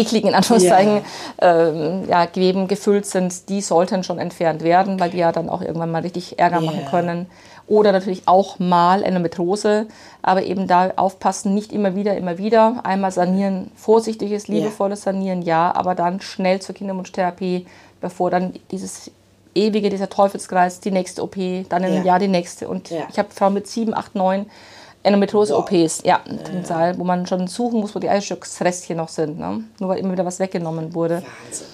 ekligen, in Anführungszeichen, yeah. ähm, ja, Geweben gefüllt sind, die sollten schon entfernt werden, weil die ja dann auch irgendwann mal richtig Ärger yeah. machen können. Oder natürlich auch mal Endometrose, aber eben da aufpassen, nicht immer wieder, immer wieder. Einmal sanieren, vorsichtiges, liebevolles yeah. Sanieren, ja, aber dann schnell zur Kinderwunschtherapie, bevor dann dieses ewige, dieser Teufelskreis, die nächste OP, dann in einem Jahr die nächste. Und ich habe Frauen mit sieben, acht, neun Endometriose-OPs, ja, im Saal, wo man schon suchen muss, wo die Eierstocksrestchen noch sind, ne? nur weil immer wieder was weggenommen wurde. Wahnsinn.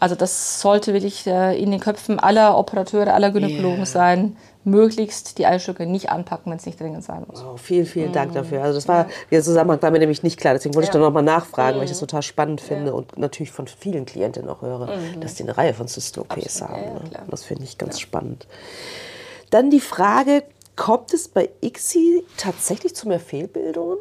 Also das sollte wirklich äh, in den Köpfen aller Operateure, aller Gynäkologen yeah. sein, möglichst die Eierstöcke nicht anpacken, wenn es nicht dringend sein muss. Oh, vielen, vielen Dank mhm. dafür. Also das war, der Zusammenhang war mir nämlich nicht klar, deswegen wollte ja. ich da nochmal nachfragen, mhm. weil ich das mhm. total spannend finde ja. und natürlich von vielen Klientinnen auch höre, mhm. dass die eine Reihe von Cysto-OPs haben. Ja, ne? Das finde ich ganz spannend. Dann die Frage, Kommt es bei ICSI tatsächlich zu mehr Fehlbildungen?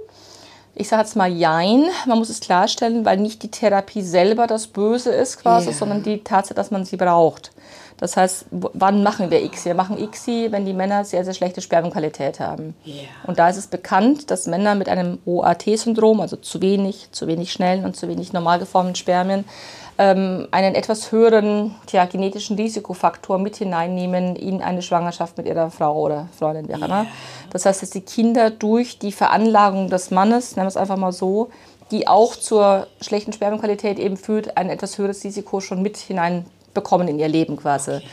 Ich sage jetzt mal Jein. Man muss es klarstellen, weil nicht die Therapie selber das Böse ist quasi, yeah. sondern die Tatsache, dass man sie braucht. Das heißt, wann machen wir ICSI? Wir machen ICSI, wenn die Männer sehr, sehr schlechte Spermienqualität haben. Yeah. Und da ist es bekannt, dass Männer mit einem OAT-Syndrom, also zu wenig, zu wenig schnellen und zu wenig normal geformten Spermien, ähm, einen etwas höheren tja, genetischen Risikofaktor mit hineinnehmen in eine Schwangerschaft mit ihrer Frau oder Freundin, wie auch immer. Das heißt, dass die Kinder durch die Veranlagung des Mannes, nennen wir es einfach mal so, die auch zur schlechten Spermienqualität eben führt, ein etwas höheres Risiko schon mit hineinbekommen in ihr Leben quasi. Okay.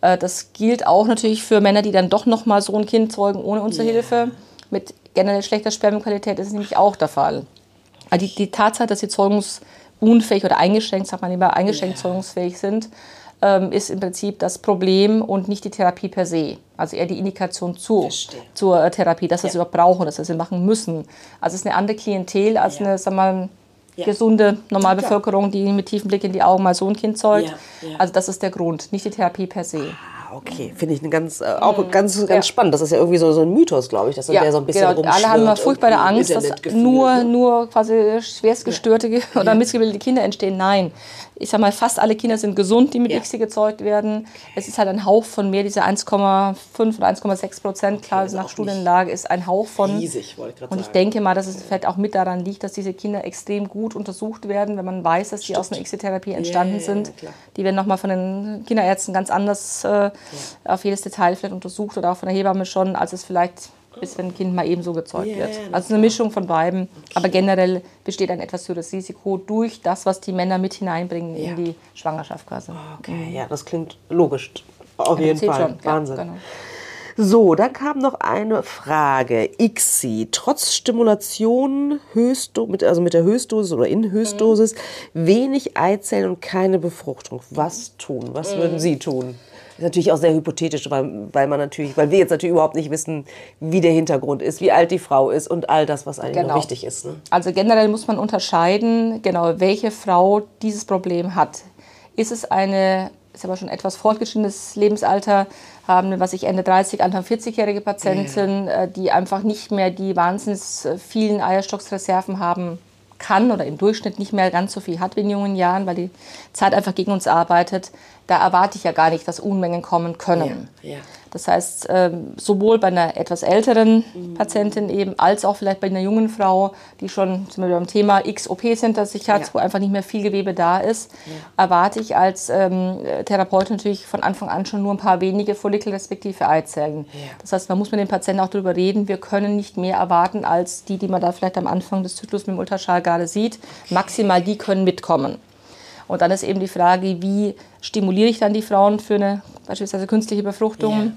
Äh, das gilt auch natürlich für Männer, die dann doch noch mal so ein Kind zeugen ohne unsere yeah. Hilfe. Mit generell schlechter Spermienqualität ist es nämlich auch der Fall. Also die, die Tatsache, dass die Zeugungs unfähig oder eingeschränkt, sagt man lieber, eingeschränkt zeugungsfähig sind, ähm, ist im Prinzip das Problem und nicht die Therapie per se. Also eher die Indikation zu, zur äh, Therapie, dass wir ja. sie überhaupt brauchen, dass wir sie machen müssen. Also es ist eine andere Klientel als ja. eine, sagen wir mal, ja. gesunde Normalbevölkerung, die mit tiefem Blick in die Augen mal so ein Kind zeugt. Also das ist der Grund, nicht die Therapie per se. Okay. Finde ich eine ganz, äh, auch mhm. ganz, ganz ja. spannend. Das ist ja irgendwie so, so ein Mythos, glaube ich, dass ja, der so ein bisschen genau. Alle haben immer furchtbare Angst, dass nur, nur quasi schwerstgestörte ja. oder missgebildete Kinder entstehen. Nein, ich sage mal, fast alle Kinder sind gesund, die mit ja. ICSI gezeugt werden. Es ist halt ein Hauch von mehr, diese 1,5 oder 1,6 Prozent, klar, okay, nach Studienlage ist ein Hauch von. Riesig, wollte ich gerade Und ich denke mal, dass es vielleicht auch mit daran liegt, dass diese Kinder extrem gut untersucht werden, wenn man weiß, dass die aus einer ICSI-Therapie entstanden yeah, sind. Ja, die werden nochmal von den Kinderärzten ganz anders äh, ja. auf jedes Detail vielleicht untersucht oder auch von der Hebamme schon, als es vielleicht bis wenn ein Kind mal ebenso gezeugt yeah, wird. Also eine Mischung von beiden. Okay. Aber generell besteht ein etwas höheres Risiko durch das, was die Männer mit hineinbringen ja. in die Schwangerschaft quasi. Okay, mhm. ja, das klingt logisch. Auf jeden Fall. Schon. Wahnsinn. Ja, genau. So, dann kam noch eine Frage. ICSI, trotz Stimulation Höchstdo mit, also mit der Höchstdosis oder in Höchstdosis, mhm. wenig Eizellen und keine Befruchtung. Was tun? Was mhm. würden Sie tun? Ist natürlich auch sehr hypothetisch, weil, weil man natürlich, weil wir jetzt natürlich überhaupt nicht wissen, wie der Hintergrund ist, wie alt die Frau ist und all das, was eigentlich genau. wichtig ist. Ne? Also generell muss man unterscheiden, genau, welche Frau dieses Problem hat. Ist es eine, ist aber schon etwas fortgeschrittenes Lebensalter, haben, was ich Ende 30, Anfang 40-jährige Patienten, ja. Äh, die einfach nicht mehr die wahnsinnig vielen Eierstocksreserven haben kann oder im Durchschnitt nicht mehr ganz so viel hat wie in jungen Jahren, weil die Zeit einfach gegen uns arbeitet, da erwarte ich ja gar nicht, dass Unmengen kommen können. Ja, ja. Das heißt, ähm, sowohl bei einer etwas älteren mhm. Patientin eben, als auch vielleicht bei einer jungen Frau, die schon zum Beispiel beim Thema XOPs hinter sich hat, ja. wo einfach nicht mehr viel Gewebe da ist, erwarte ich als ähm, Therapeut natürlich von Anfang an schon nur ein paar wenige Follikel respektive Eizellen. Das heißt, man muss mit dem Patienten auch darüber reden, wir können nicht mehr erwarten als die, die man da vielleicht am Anfang des Zyklus mit dem Ultraschall gerade sieht. Maximal die können mitkommen. Und dann ist eben die Frage, wie stimuliere ich dann die Frauen für eine beispielsweise künstliche Befruchtung?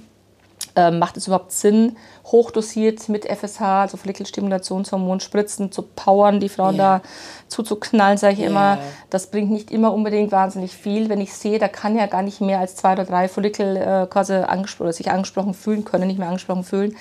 Ähm, macht es überhaupt Sinn, hochdosiert mit FSH, also Follikelstimulationshormon, Spritzen zu powern, die Frauen yeah. da zuzuknallen, sage ich yeah. immer. Das bringt nicht immer unbedingt wahnsinnig viel. Wenn ich sehe, da kann ja gar nicht mehr als zwei oder drei Follikel äh, quasi angesprochen, sich angesprochen fühlen können, nicht mehr angesprochen fühlen,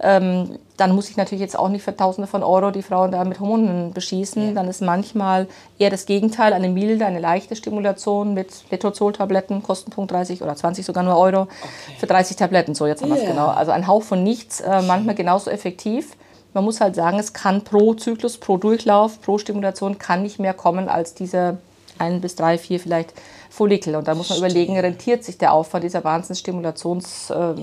ähm, dann muss ich natürlich jetzt auch nicht für Tausende von Euro die Frauen da mit Hormonen beschießen. Ja. Dann ist manchmal eher das Gegenteil, eine milde, eine leichte Stimulation mit Letrozol-Tabletten, Kostenpunkt 30 oder 20 sogar nur Euro, okay. für 30 Tabletten, so jetzt haben wir es genau. Also ein Hauch von nichts, äh, manchmal genauso effektiv. Man muss halt sagen, es kann pro Zyklus, pro Durchlauf, pro Stimulation kann nicht mehr kommen als diese ein bis drei, vier vielleicht Follikel. Und da muss man überlegen, rentiert sich der Aufwand dieser Wahnsinnsstimulations, äh,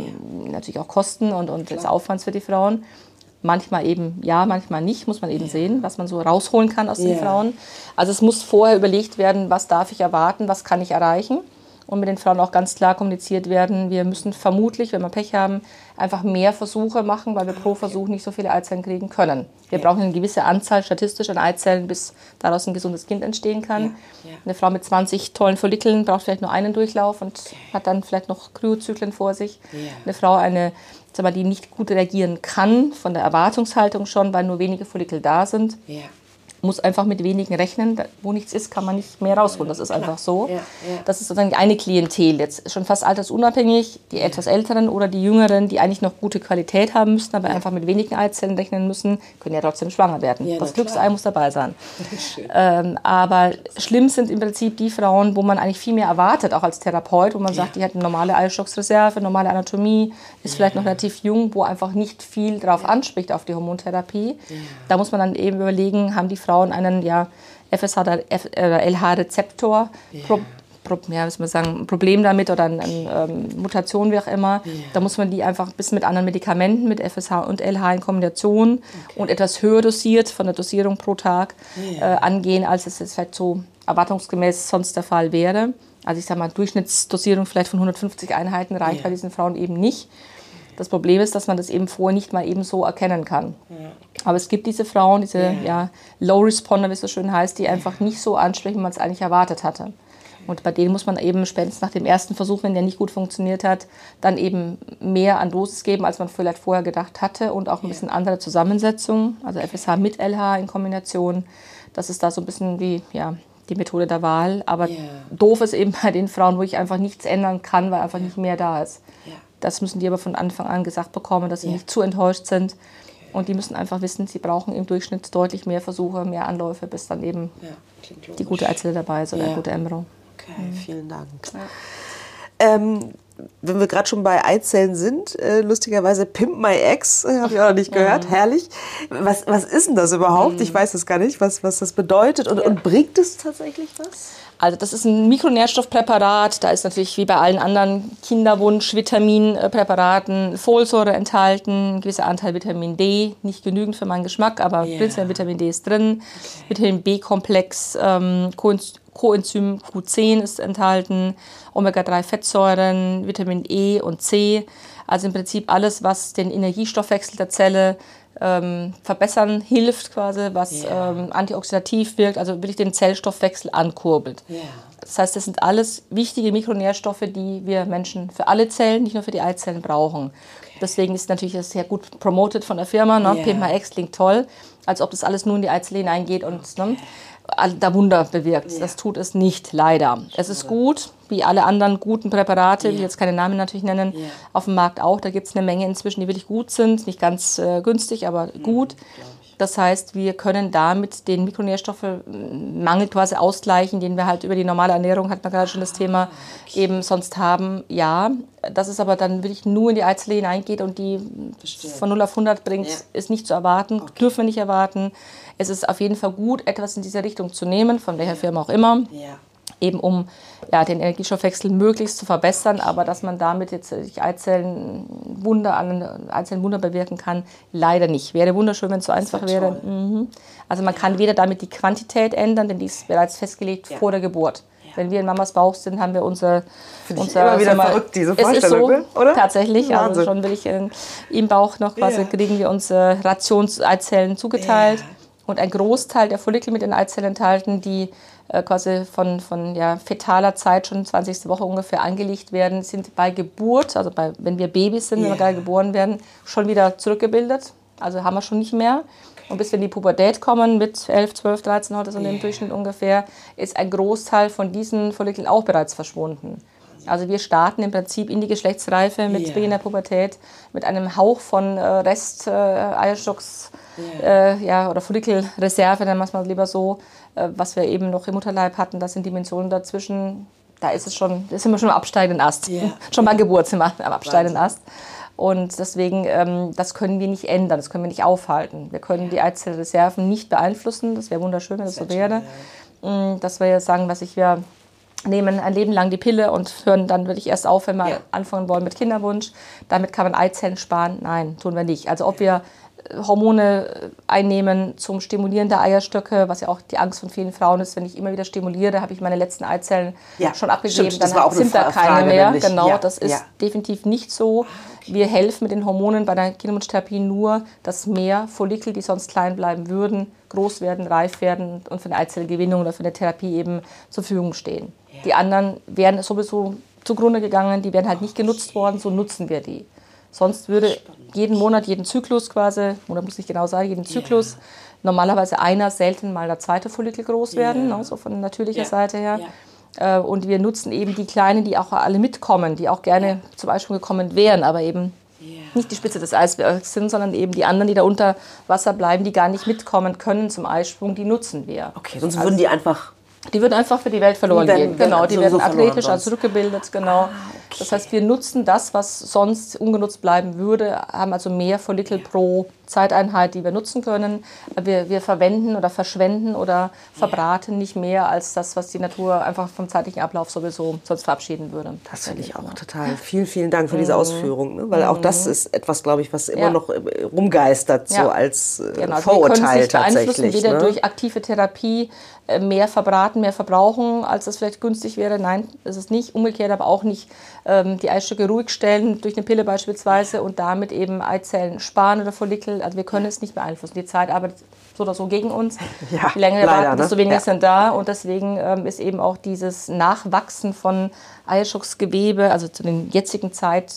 natürlich auch Kosten und, und des Aufwands für die Frauen. Manchmal eben ja, manchmal nicht, muss man eben sehen, was man so rausholen kann aus den Frauen. Also es muss vorher überlegt werden, was darf ich erwarten, was kann ich erreichen und mit den Frauen auch ganz klar kommuniziert werden, wir müssen vermutlich, wenn wir Pech haben, einfach mehr Versuche machen, weil wir pro Versuch nicht so viele Eizellen kriegen können. Wir ja. brauchen eine gewisse Anzahl statistisch an Eizellen, bis daraus ein gesundes Kind entstehen kann. Ja. Ja. Eine Frau mit 20 tollen Follikeln braucht vielleicht nur einen Durchlauf und okay. hat dann vielleicht noch Kryozyklen vor sich. Eine Frau, eine, sag mal, die nicht gut reagieren kann, von der Erwartungshaltung schon, weil nur wenige Follikel da sind muss einfach mit wenigen rechnen. Wo nichts ist, kann man nicht mehr rausholen. Das ist einfach so. Ja, ja. Das ist sozusagen eine Klientel jetzt schon fast altersunabhängig. Die etwas älteren oder die jüngeren, die eigentlich noch gute Qualität haben müssen, aber einfach mit wenigen Eizellen rechnen müssen, können ja trotzdem schwanger werden. Das Glücksei muss dabei sein. Ähm, aber schlimm sind im Prinzip die Frauen, wo man eigentlich viel mehr erwartet, auch als Therapeut, wo man sagt, die hat eine normale Eierstocksreserve, normale Anatomie, ist vielleicht noch relativ jung, wo einfach nicht viel drauf anspricht auf die Hormontherapie. Da muss man dann eben überlegen, haben die Frauen Frauen einen ja, FSH oder LH-Rezeptor. Yeah. Ja, man sagen, ein Problem damit oder eine, eine ähm, Mutation, wie auch immer. Yeah. Da muss man die einfach ein bisschen mit anderen Medikamenten, mit FSH und LH in Kombination okay. und etwas höher dosiert von der Dosierung pro Tag yeah. äh, angehen, als es jetzt vielleicht so erwartungsgemäß sonst der Fall wäre. Also ich sage mal, Durchschnittsdosierung vielleicht von 150 Einheiten reicht bei diesen Frauen eben nicht. Das Problem ist, dass man das eben vorher nicht mal eben so erkennen kann. Aber es gibt diese Frauen, diese ja. ja Low Responder, wie es so schön heißt, die einfach nicht so ansprechen, wie man es eigentlich erwartet hatte. Und bei denen muss man eben spätestens nach dem ersten Versuch, wenn der nicht gut funktioniert hat, dann eben mehr an Dosis geben, als man vielleicht vorher gedacht hatte und auch ein bisschen andere Zusammensetzung, also FSH mit LH in Kombination. Das ist da so ein bisschen wie ja, die Methode der Wahl. Aber yeah. doof ist eben bei den Frauen, wo ich einfach nichts ändern kann, weil einfach nicht mehr da ist. Yeah. Das müssen die aber von Anfang an gesagt bekommen, dass sie nicht zu enttäuscht sind. Und die müssen einfach wissen, sie brauchen im Durchschnitt deutlich mehr Versuche, mehr Anläufe, bis dann eben ja, die gute Eizelle dabei ist oder ja. ein guter Embryo. Okay, mhm. vielen Dank. Ähm, wenn wir gerade schon bei Eizellen sind, äh, lustigerweise Pimp My Ex, äh, habe ich auch noch nicht gehört, mhm. herrlich. Was, was ist denn das überhaupt? Mhm. Ich weiß es gar nicht, was, was das bedeutet. Und, und bringt es tatsächlich was? Also das ist ein Mikronährstoffpräparat. Da ist natürlich wie bei allen anderen Kinderwunsch-Vitaminpräparaten Folsäure enthalten, ein gewisser Anteil Vitamin D, nicht genügend für meinen Geschmack, aber yeah. prinzipiell Vitamin D ist drin. Okay. Vitamin B-Komplex, ähm, Coenzym Q10 ist enthalten, Omega-3-Fettsäuren, Vitamin E und C. Also im Prinzip alles, was den Energiestoffwechsel der Zelle ähm, verbessern hilft, quasi, was yeah. ähm, antioxidativ wirkt, also wirklich den Zellstoffwechsel ankurbelt. Yeah. Das heißt, das sind alles wichtige Mikronährstoffe, die wir Menschen für alle Zellen, nicht nur für die Eizellen brauchen. Okay. Deswegen ist natürlich das sehr gut promoted von der Firma. Ne? Yeah. PMX klingt toll, als ob das alles nur in die Eizelle hineingeht und okay. ne? Da Wunder bewirkt. Ja. Das tut es nicht, leider. Es ist gut, wie alle anderen guten Präparate, ja. die jetzt keine Namen natürlich nennen, ja. auf dem Markt auch. Da gibt es eine Menge inzwischen, die wirklich gut sind. Nicht ganz äh, günstig, aber gut. Das heißt, wir können damit den Mikronährstoffmangel quasi ausgleichen, den wir halt über die normale Ernährung, hat man gerade schon das Thema, okay. eben sonst haben. Ja, dass es aber dann wirklich nur in die Eizelle hineingeht und die Verstehe. von 0 auf 100 bringt, ja. ist nicht zu erwarten, okay. dürfen wir nicht erwarten. Es ist auf jeden Fall gut, etwas in diese Richtung zu nehmen, von welcher ja. Firma auch immer. Ja eben um ja, den Energiestoffwechsel möglichst zu verbessern, aber dass man damit jetzt Eizellen Wunder an Eizellen Wunder bewirken kann, leider nicht. Wäre wunderschön, wenn es so einfach wäre. Mhm. Also man kann weder damit die Quantität ändern, denn die ist bereits festgelegt ja. vor der Geburt. Ja. Wenn wir in Mamas Bauch sind, haben wir unser, Finde unser immer wieder mal, verrückt diese Vorstellung, es ist so, oder? Tatsächlich, also schon will ich in, im Bauch noch quasi ja. kriegen wir unsere Rationseizellen zugeteilt und ein Großteil der Follikel mit den Eizellen enthalten, die äh, quasi von, von ja, fetaler Zeit, schon 20. Woche ungefähr, angelegt werden, sind bei Geburt, also bei, wenn wir Babys sind, yeah. wenn wir gerade geboren werden, schon wieder zurückgebildet. Also haben wir schon nicht mehr. Und bis wir in die Pubertät kommen, mit 11, 12, 13 heute so yeah. im Durchschnitt ungefähr, ist ein Großteil von diesen Follikeln auch bereits verschwunden. Also wir starten im Prinzip in die Geschlechtsreife mit yeah. Beginn der Pubertät mit einem Hauch von äh, Rest äh, Eierstocks äh, ja, oder Follikelreserve, nennen wir es mal lieber so, äh, was wir eben noch im Mutterleib hatten. Das sind Dimensionen dazwischen. Da ist es schon, da sind wir schon am absteigenden Ast. Yeah. schon bei Geburt sind wir am absteigenden Ast. Und deswegen, ähm, das können wir nicht ändern, das können wir nicht aufhalten. Wir können die Eizellreserven nicht beeinflussen. Das wäre wunderschön, wenn das so wäre. Mm, dass wir jetzt sagen, was ich ja nehmen ein Leben lang die Pille und hören dann wirklich erst auf, wenn wir ja. anfangen wollen mit Kinderwunsch. Damit kann man Eizellen sparen. Nein, tun wir nicht. Also ob wir Hormone einnehmen zum Stimulieren der Eierstöcke, was ja auch die Angst von vielen Frauen ist. Wenn ich immer wieder stimuliere, habe ich meine letzten Eizellen Ja, schon abgegeben, stimmt, dann sind da keine mehr. nämlich. Genau, Ja, das ist ja. definitiv nicht so. Wir helfen mit den Hormonen bei der Kinderwunschtherapie nur, dass mehr Follikel, die sonst klein bleiben würden, groß werden, reif werden und für eine Eizellgewinnung oder für eine Therapie eben zur Verfügung stehen. Die anderen wären sowieso zugrunde gegangen, die wären halt nicht genutzt worden, so nutzen wir die. Sonst würde jeden Monat, jeden Zyklus quasi, oder muss ich genau sagen, jeden Zyklus normalerweise einer, selten mal der zweite Follikel groß werden, Ja. ne, so von natürlicher Ja. Seite her. Äh, Und wir nutzen eben die Kleinen, die auch alle mitkommen, die auch gerne zum Eisprung gekommen wären, aber eben nicht die Spitze des Eisbergs sind, sondern eben die anderen, die da unter Wasser bleiben, die gar nicht mitkommen können zum Eisprung, die nutzen wir. Okay, sonst würden die einfach. Die würden einfach für die Welt verloren Die werden- gehen. Genau, die werden athletisch als zurückgebildet, genau. Das heißt, wir nutzen das, was sonst ungenutzt bleiben würde, haben also mehr Follikel pro Zeiteinheit, die wir nutzen können. Wir, wir verwenden oder verschwenden oder verbraten nicht mehr als das, was die Natur einfach vom zeitlichen Ablauf sowieso sonst verabschieden würde. Das finde ich auch total. Vielen, vielen Dank für diese Ausführung. Ne? Weil auch das ist etwas, glaube ich, was immer Mhm. Ja. noch äh, rumgeistert, so Ja. als äh, Genau, also wir können Vorurteil beeinflussen, tatsächlich. weder ne? durch aktive Therapie äh, mehr verbraten, mehr verbrauchen, als das vielleicht günstig wäre. Nein, das ist nicht. Umgekehrt aber auch nicht ähm, die Eisstücke ruhig stellen, durch eine Pille beispielsweise, und damit eben Eizellen sparen oder Follikel. Also wir können es nicht beeinflussen. Die Zeit arbeitet so oder so gegen uns. Ja, Je länger wir leider, warten, desto ne? weniger Ja. sind da. Und deswegen ähm, ist eben auch dieses Nachwachsen von Eierschucksgewebe, also zu den jetzigen Zeit,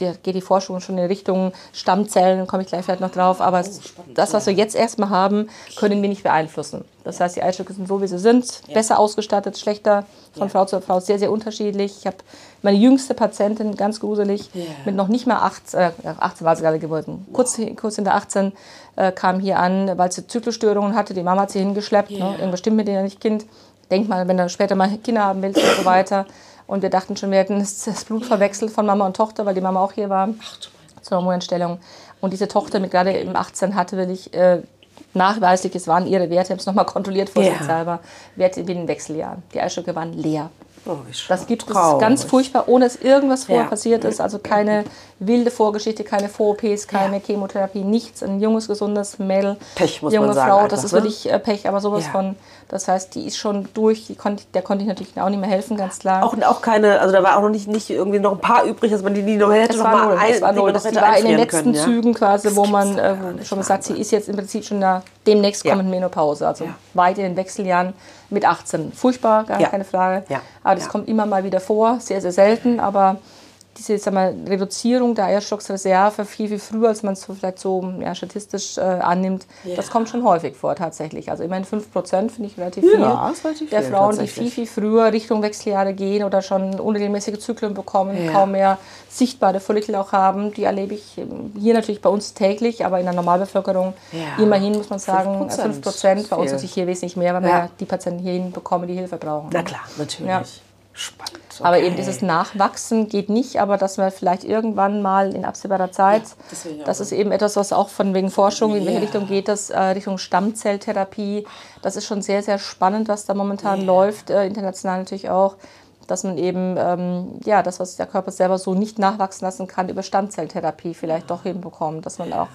der geht die Forschung schon in Richtung Stammzellen, komme ich gleich vielleicht noch drauf. Aber es- das, was wir jetzt erstmal haben, können wir nicht beeinflussen. Das heißt, die Eierstöcke sind so, wie sie sind, besser ausgestattet, schlechter, von Frau zu Frau sehr, sehr unterschiedlich. Ich habe meine jüngste Patientin, ganz gruselig, mit noch nicht mal 18, äh, 18 war sie gerade geworden, kurz, kurz hinter 18, äh, kam hier an, weil sie Zyklusstörungen hatte. Die Mama hat sie hingeschleppt. Ne? Irgendwas stimmt mit ihr nicht, Kind. Denk mal, wenn du später mal Kinder haben willst und so weiter. Und wir dachten schon, wir hätten das Blut verwechselt von Mama und Tochter, weil die Mama auch hier war zur Hormonstellung. Und diese Tochter mit gerade im 18 hatte wirklich äh, nachweislich, es waren ihre Werte, ich habe es nochmal kontrolliert vorsichtshalber, Werte wie in den Wechseljahren. Die Eisstücke waren leer. Oh, Das gibt es ganz furchtbar, ohne dass irgendwas vorher Ja. passiert ist. Also keine wilde Vorgeschichte, keine Vor-OPs, keine Chemotherapie, nichts. Ein junges, gesundes Mädel, Pech, muss junge man sagen Frau, einfach, das ist ne? wirklich äh, Pech, aber sowas Ja. von. Das heißt, die ist schon durch, konnte, der konnte ich natürlich auch nicht mehr helfen, ganz klar. Auch, auch keine, also da war auch noch nicht, nicht irgendwie noch ein paar übrig, dass man die, die noch hätte Es noch war mal null, ein, es war null. Das war in den letzten können, ja? Zügen quasi, wo man äh, schon gesagt, sie Wahnsinn. ist jetzt im Prinzip schon da, demnächst Ja. kommend Menopause, also Ja. weit in den Wechseljahren mit 18. Furchtbar, gar Ja. keine Frage. Aber das kommt immer mal wieder vor, sehr, sehr selten, aber diese sag mal, Reduzierung der Eierstocksreserve viel, viel früher, als man es so vielleicht so ja, statistisch äh, annimmt, das kommt schon häufig vor tatsächlich. Also immerhin 5% finde ich relativ viel. Ja, relativ der viel, Frauen, die viel, viel früher Richtung Wechseljahre gehen oder schon unregelmäßige Zyklen bekommen, kaum mehr sichtbare Follikel auch haben. Die erlebe ich ähm, hier natürlich bei uns täglich, aber in der Normalbevölkerung Ja. immerhin, muss man sagen, 5%. 5 Prozent. Bei uns natürlich hier wesentlich mehr, weil Ja. wir die Patienten hierhin bekommen, die Hilfe brauchen. Na klar, natürlich. Ja. Spannend. Aber okay. eben dieses Nachwachsen geht nicht, aber dass wir vielleicht irgendwann mal in absehbarer Zeit, das ich auch das ist eben etwas, was auch von wegen Forschung, in welche Ja. Richtung geht das, äh, Richtung Stammzelltherapie. Das ist schon sehr, sehr spannend, was da momentan läuft, äh, international natürlich auch, dass man eben ähm, ja, das, was der Körper selber so nicht nachwachsen lassen kann, über Stammzelltherapie vielleicht doch hinbekommt, dass man auch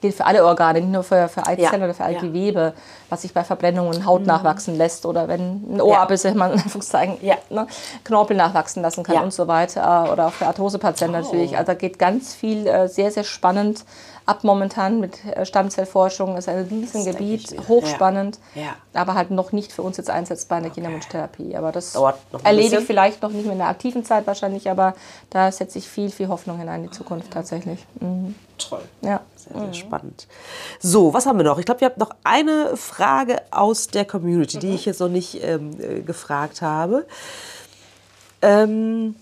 gilt für alle Organe, nicht nur für, für Eizellen Ja. oder für Ja. Mhm. Gewebe, was sich bei Verbrennungen Haut nachwachsen lässt oder wenn ein Ohrabisse, man in Anführungszeichen, Ja. ne, Knorpel nachwachsen lassen kann Ja. und so weiter. Oder auch für Arthrosepatienten natürlich. Also da geht ganz viel äh, sehr, sehr spannend ab momentan mit äh, Stammzellforschung. Das ist ein Riesengebiet, hochspannend, Ja. Ja. aber halt noch nicht für uns jetzt einsetzbar in der Kinderwunschtherapie. Aber das ich vielleicht noch nicht mehr in der aktiven Zeit wahrscheinlich, aber da setze ich viel, viel Hoffnung hinein in die Zukunft tatsächlich. Mhm. Toll. Ja. Sehr, sehr spannend. So, was haben wir noch? Ich glaube, wir haben noch eine Frage aus der Community, die ich jetzt noch nicht ähm, äh, gefragt habe. Ähm,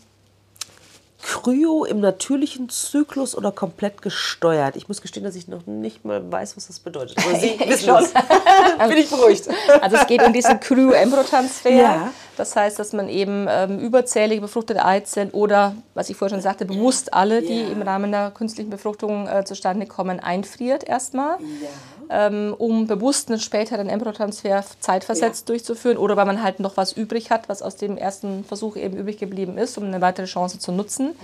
Kryo im natürlichen Zyklus oder komplett gesteuert? Ich muss gestehen, dass ich noch nicht mal weiß, was das bedeutet. Aber Sie Ich wissen schon. Bin ich beruhigt. Also es geht um diesen Cryo-Embryotransfer. Ja. Das heißt, dass man eben ähm, überzählige befruchtete Eizellen oder, was ich vorher schon sagte, bewusst alle, die Ja. im Rahmen der künstlichen Befruchtung äh, zustande kommen, einfriert erstmal. Ähm, um bewusst einen späteren Embryotransfer zeitversetzt Ja. durchzuführen oder weil man halt noch was übrig hat, was aus dem ersten Versuch eben übrig geblieben ist, um eine weitere Chance zu nutzen.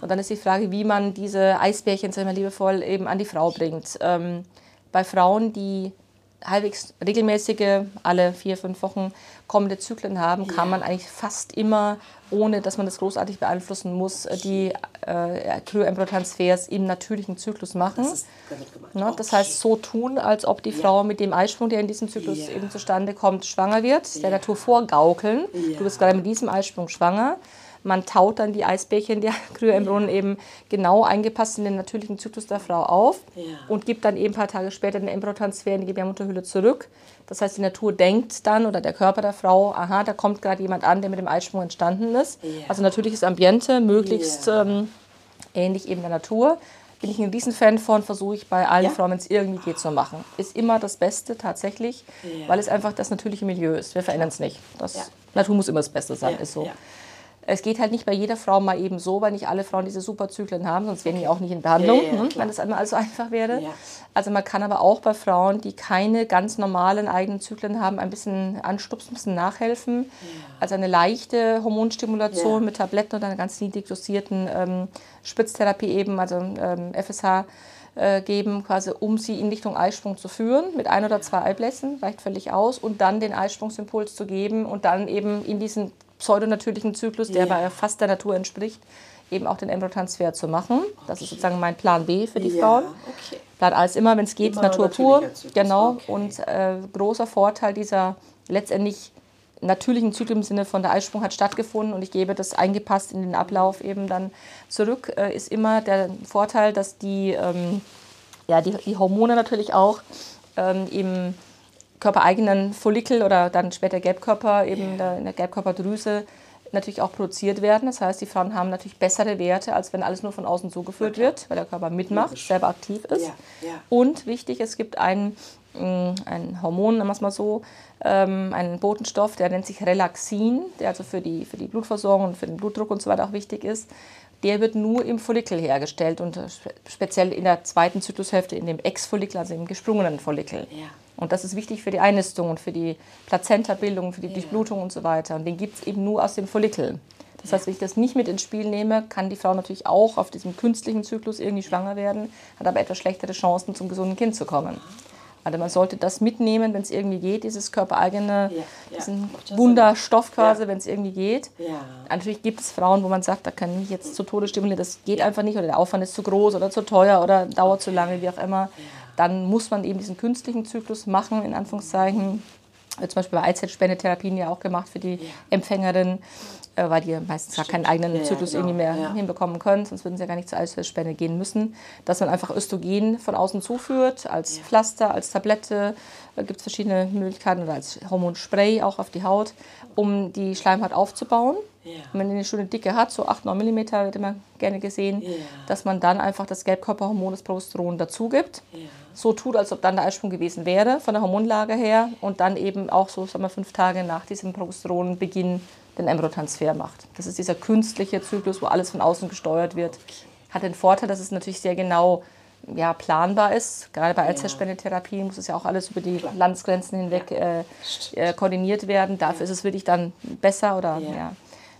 Und dann ist die Frage, wie man diese Eisbärchen, sagen wir liebevoll, eben an die Frau bringt. Ähm, bei Frauen, die halbwegs regelmäßige, alle vier, fünf Wochen kommende Zyklen haben, kann man eigentlich fast immer, ohne dass man das großartig beeinflussen muss, äh, die äh, Kryoembryotransfers im natürlichen Zyklus machen. Ne, das heißt, so tun, als ob die Frau mit dem Eisprung, der in diesem Zyklus Ja. eben zustande kommt, schwanger wird, der Natur vorgaukeln. Ja. Du bist gerade mit diesem Eisprung schwanger. Man taut dann die Eisbärchen der Kryoembryonen eben genau eingepasst in den natürlichen Zyklus der Frau auf und gibt dann eben ein paar Tage später den Embryotransfer in die Gebärmutterhülle zurück. Das heißt, die Natur denkt dann oder der Körper der Frau, aha, da kommt gerade jemand an, der mit dem Eisprung entstanden ist. Also natürliches Ambiente, möglichst ähm, ähnlich eben der Natur. Bin ich ein Riesenfan von, versuche ich bei allen Ja? Frauen, wenn es irgendwie geht, zu machen. Ist immer das Beste tatsächlich, Ja. weil es einfach das natürliche Milieu ist. Wir verändern es nicht. Das Ja. Natur muss immer das Beste sein, ist so. Es geht halt nicht bei jeder Frau mal eben so, weil nicht alle Frauen diese Superzyklen haben, sonst wären die auch nicht in Behandlung, Ja, ja, ja, hm, wenn das einmal so einfach wäre. Also man kann aber auch bei Frauen, die keine ganz normalen eigenen Zyklen haben, ein bisschen anstupsen, ein bisschen nachhelfen. Also eine leichte Hormonstimulation mit Tabletten und einer ganz niedrig dosierten ähm, Spritztherapie eben, also ähm, FSH äh, geben, quasi um sie in Richtung Eisprung zu führen, mit ein oder zwei Eiblässen, reicht völlig aus, und dann den Eisprungsimpuls zu geben und dann eben in diesen pseudonatürlichen Zyklus, der Ja. bei fast der Natur entspricht, eben auch den Embryotransfer zu machen. Das ist sozusagen mein Plan B für die Ja, Frauen. okay. Plan A ist immer, wenn es geht, Immer Natur pur. Genau. okay. Und äh, großer Vorteil dieser letztendlich natürlichen Zyklus im Sinne von der Eisprung hat stattgefunden und ich gebe das eingepasst in den Ablauf eben dann zurück, äh, ist immer der Vorteil, dass die, ähm, ja, die, die Hormone natürlich auch ähm, im körpereigenen Follikel oder dann später Gelbkörper, eben der, in der Gelbkörperdrüse natürlich auch produziert werden. Das heißt, die Frauen haben natürlich bessere Werte, als wenn alles nur von außen zugeführt wird, weil der Körper mitmacht, Logisch. selber aktiv ist. Ja, ja. Und wichtig, es gibt ein, mh, ein Hormon, nennen wir es mal so, ähm, einen Botenstoff, der nennt sich Relaxin, der also für die, für die Blutversorgung und für den Blutdruck und so weiter auch wichtig ist. Der wird nur im Follikel hergestellt und äh, spe- speziell in der zweiten Zyklushälfte in dem Ex-Follikel, also im gesprungenen Follikel. Ja. Und das ist wichtig für die Einnistung und für die Plazentabildung, für die Durchblutung und so weiter. Und den gibt es eben nur aus dem Follikel. Das heißt, wenn ich das nicht mit ins Spiel nehme, kann die Frau natürlich auch auf diesem künstlichen Zyklus irgendwie schwanger werden, hat aber etwas schlechtere Chancen, zum gesunden Kind zu kommen. Also man sollte das mitnehmen, wenn es irgendwie geht, dieses körpereigene, Ja, ja. diesen Wunderstoff quasi, Ja. wenn es irgendwie geht. Natürlich gibt es Frauen, wo man sagt, da kann ich jetzt zu Tode stimulieren, das geht einfach nicht oder der Aufwand ist zu groß oder zu teuer oder dauert zu lange, wie auch immer. Dann muss man eben diesen künstlichen Zyklus machen, in Anführungszeichen. Wird zum Beispiel bei Eizellspendetherapien ja auch gemacht für die Empfängerin, äh, weil die meistens gar keinen eigenen Ja, ja, Zyklus genau. irgendwie mehr Ja. hinbekommen können, sonst würden sie ja gar nicht zur Eizellspende gehen müssen. Dass man einfach Östrogen von außen zuführt, als Pflaster, als Tablette, da gibt es verschiedene Möglichkeiten oder als Hormonspray auch auf die Haut, um die Schleimhaut aufzubauen. Ja. Und wenn die eine schöne Dicke hat, so 8, 9 mm wird immer gerne gesehen, Ja. dass man dann einfach das Gelbkörperhormon, das Progesteron dazu gibt. Ja. So tut, als ob dann der Eisprung gewesen wäre, von der Hormonlage her. Und dann eben auch so, sagen wir, fünf Tage nach diesem Progesteronbeginn den Embryotransfer macht. Das ist dieser künstliche Zyklus, wo alles von außen gesteuert wird. Hat den Vorteil, dass es natürlich sehr genau ja, planbar ist. Gerade bei Eizellspendetherapie muss es ja auch alles über die Landesgrenzen hinweg äh, äh, koordiniert werden. Dafür ist es wirklich dann besser oder Ja.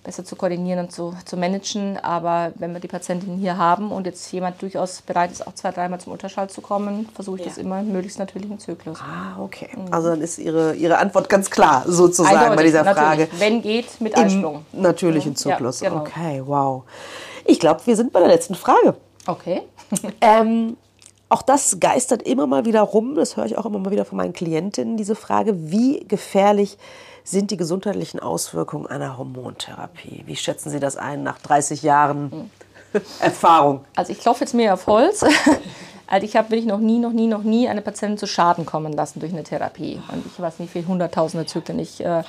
Ja. besser zu koordinieren und zu, zu managen. Aber wenn wir die Patientin hier haben und jetzt jemand durchaus bereit ist, auch zwei, dreimal zum Ultraschall zu kommen, versuche ich Ja. das immer im möglichst natürlichen Zyklus. Ah, okay. Also dann ist Ihre, Ihre Antwort ganz klar sozusagen bei Eindeutig, dieser Frage. natürlich. Wenn geht, mit Eisprung. Im natürlichen Ja, Zyklus. genau. Okay, wow. Ich glaube, wir sind bei der letzten Frage. Okay. Ähm, auch das geistert immer mal wieder rum, das höre ich auch immer mal wieder von meinen Klientinnen, diese Frage, wie gefährlich sind die gesundheitlichen Auswirkungen einer Hormontherapie? Wie schätzen Sie das ein nach 30 Jahren Erfahrung? Also ich klopfe jetzt mehr auf Holz. Also ich habe wirklich noch nie, noch nie, noch nie eine Patientin zu Schaden kommen lassen durch eine Therapie. Und ich weiß nicht, wie viele hunderttausende Zyklen ich äh,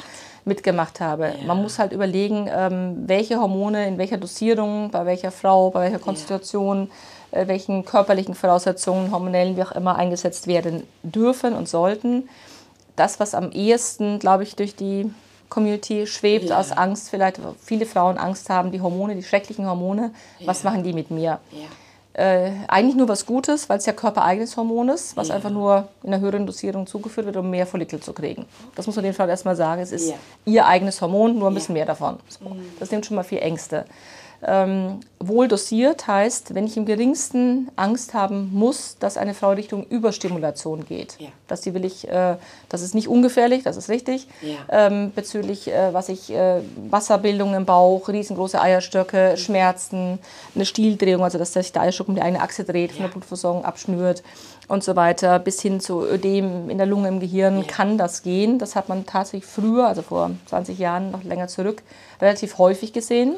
mitgemacht habe. Man muss halt überlegen, ähm, welche Hormone in welcher Dosierung, bei welcher Frau, bei welcher Konstitution, äh, welchen körperlichen Voraussetzungen, hormonellen, wie auch immer, eingesetzt werden dürfen und sollten. Das, was am ehesten, glaube ich, durch die Community schwebt, Ja. aus Angst vielleicht, weil viele Frauen Angst haben, die Hormone, die schrecklichen Hormone, was Ja. machen die mit mir? Ja. äh, eigentlich nur was Gutes, weil es ja körpereigenes Hormon ist, was einfach nur in einer höheren Dosierung zugeführt wird, um mehr Follikel zu kriegen. Das muss man den Frau erstmal sagen. Es ist ihr eigenes Hormon, nur ein bisschen mehr davon. So. Das nimmt schon mal viel Ängste. Ähm, wohl dosiert heißt, wenn ich im geringsten Angst haben muss, dass eine Frau Richtung Überstimulation geht. Ja. Das will ich, äh, das ist nicht ungefährlich, das ist richtig. Ja. Ähm, bezüglich, äh, was ich, äh, Wasserbildung im Bauch, riesengroße Eierstöcke, Schmerzen, eine Stieldrehung, also dass sich der Eierstock um die eigene Achse dreht, von der Blutversorgung abschnürt und so weiter, bis hin zu Ödem in der Lunge, im Gehirn, kann das gehen. Das hat man tatsächlich früher, also vor 20 Jahren, noch länger zurück, relativ häufig gesehen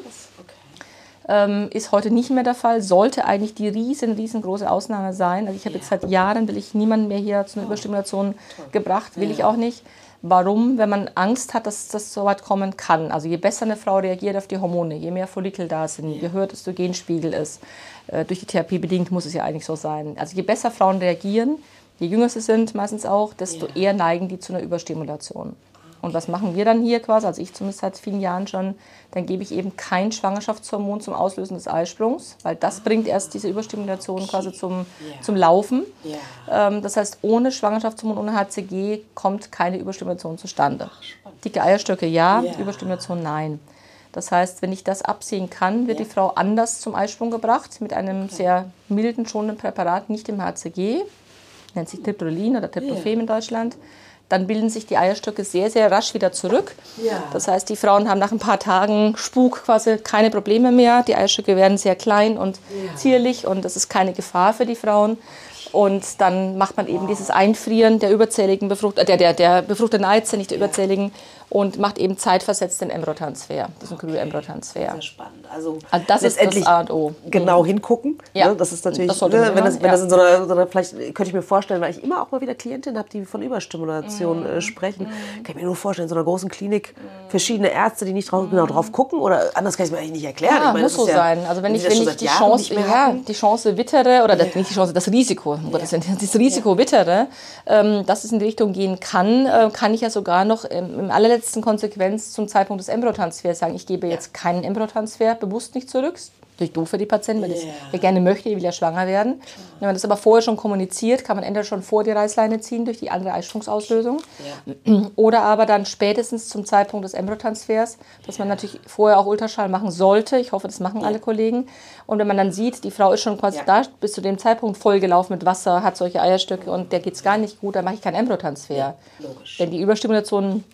ähm, ist heute nicht mehr der Fall, sollte eigentlich die riesen, riesengroße Ausnahme sein. Also ich habe jetzt seit Jahren, will ich niemanden mehr hier zu einer Überstimulation gebracht, will ich auch nicht. Warum? Wenn man Angst hat, dass das so weit kommen kann. Also je besser eine Frau reagiert auf die Hormone, je mehr Follikel da sind, je höher das Östrogenspiegel ist, äh, durch die Therapie bedingt muss es ja eigentlich so sein. Also je besser Frauen reagieren, je jünger sie sind meistens auch, desto Ja. eher neigen die zu einer Überstimulation. Und was machen wir dann hier quasi? Also ich zumindest seit vielen Jahren schon, dann gebe ich eben kein Schwangerschaftshormon zum Auslösen des Eisprungs, weil das bringt erst diese Überstimulation quasi zum, Ja. zum Laufen. Ja. Ähm, das heißt, ohne Schwangerschaftshormon, ohne HCG kommt keine Überstimulation zustande. Dicke Eierstöcke ja, Ja. Überstimulation nein. Das heißt, wenn ich das absehen kann, wird die Frau anders zum Eisprung gebracht mit einem sehr milden, schonenden Präparat, nicht im HCG, nennt sich Triptolin oder Tryptophan in Deutschland. Dann bilden sich die Eierstöcke sehr, sehr rasch wieder zurück. Ja. Das heißt, die Frauen haben nach ein paar Tagen Spuk quasi keine Probleme mehr. Die Eierstöcke werden sehr klein und zierlich und das ist keine Gefahr für die Frauen. Und dann macht man eben dieses Einfrieren der überzähligen Befrucht äh, der, der, der befruchteten Eizellen, nicht der überzähligen, und macht eben zeitversetzt den Embryotransfer, diesen Kryo-Embryotransfer. Sehr spannend. Also, Also das ist das A und O. Genau hingucken. Ja. Ne? Das ist natürlich, Das ne, wenn, das, wenn ja. das in so einer, so einer, vielleicht könnte ich mir vorstellen, weil ich immer auch mal wieder Klientinnen habe, die von Überstimulation Mhm. äh, sprechen. Kann ich mir nur vorstellen, in so einer großen Klinik verschiedene Ärzte, die nicht drauf, genau drauf gucken oder anders kann ich es mir eigentlich nicht erklären. Ja, ich meine, muss so ja, sein. Also wenn ich, wenn ich die Jahren Chance, ja, die Chance wittere, oder das, nicht die Chance, das Risiko, um Gottes Willen, das Risiko wittere, ähm, dass es in die Richtung gehen kann, äh, kann ich ja sogar noch im, im allerletzten Konsequenz zum Zeitpunkt des Embryotransfers sagen, ich gebe jetzt keinen Embryotransfer bewusst nicht zurück. Ist Natürlich doof für die Patientin, weil das Ja. ja gerne möchte, die will ja schwanger werden. Wenn man das aber vorher schon kommuniziert, kann man entweder schon vor die Reißleine ziehen durch die andere Eisprungsauslösung oder aber dann spätestens zum Zeitpunkt des Embryotransfers, dass man natürlich vorher auch Ultraschall machen sollte. Ich hoffe, das machen alle Kollegen. Und wenn man dann sieht, die Frau ist schon quasi da, bis zu dem Zeitpunkt vollgelaufen mit Wasser, hat solche Eierstöcke und der geht es gar nicht gut, dann mache ich keinen Embryotransfer. Denn die Überstimulation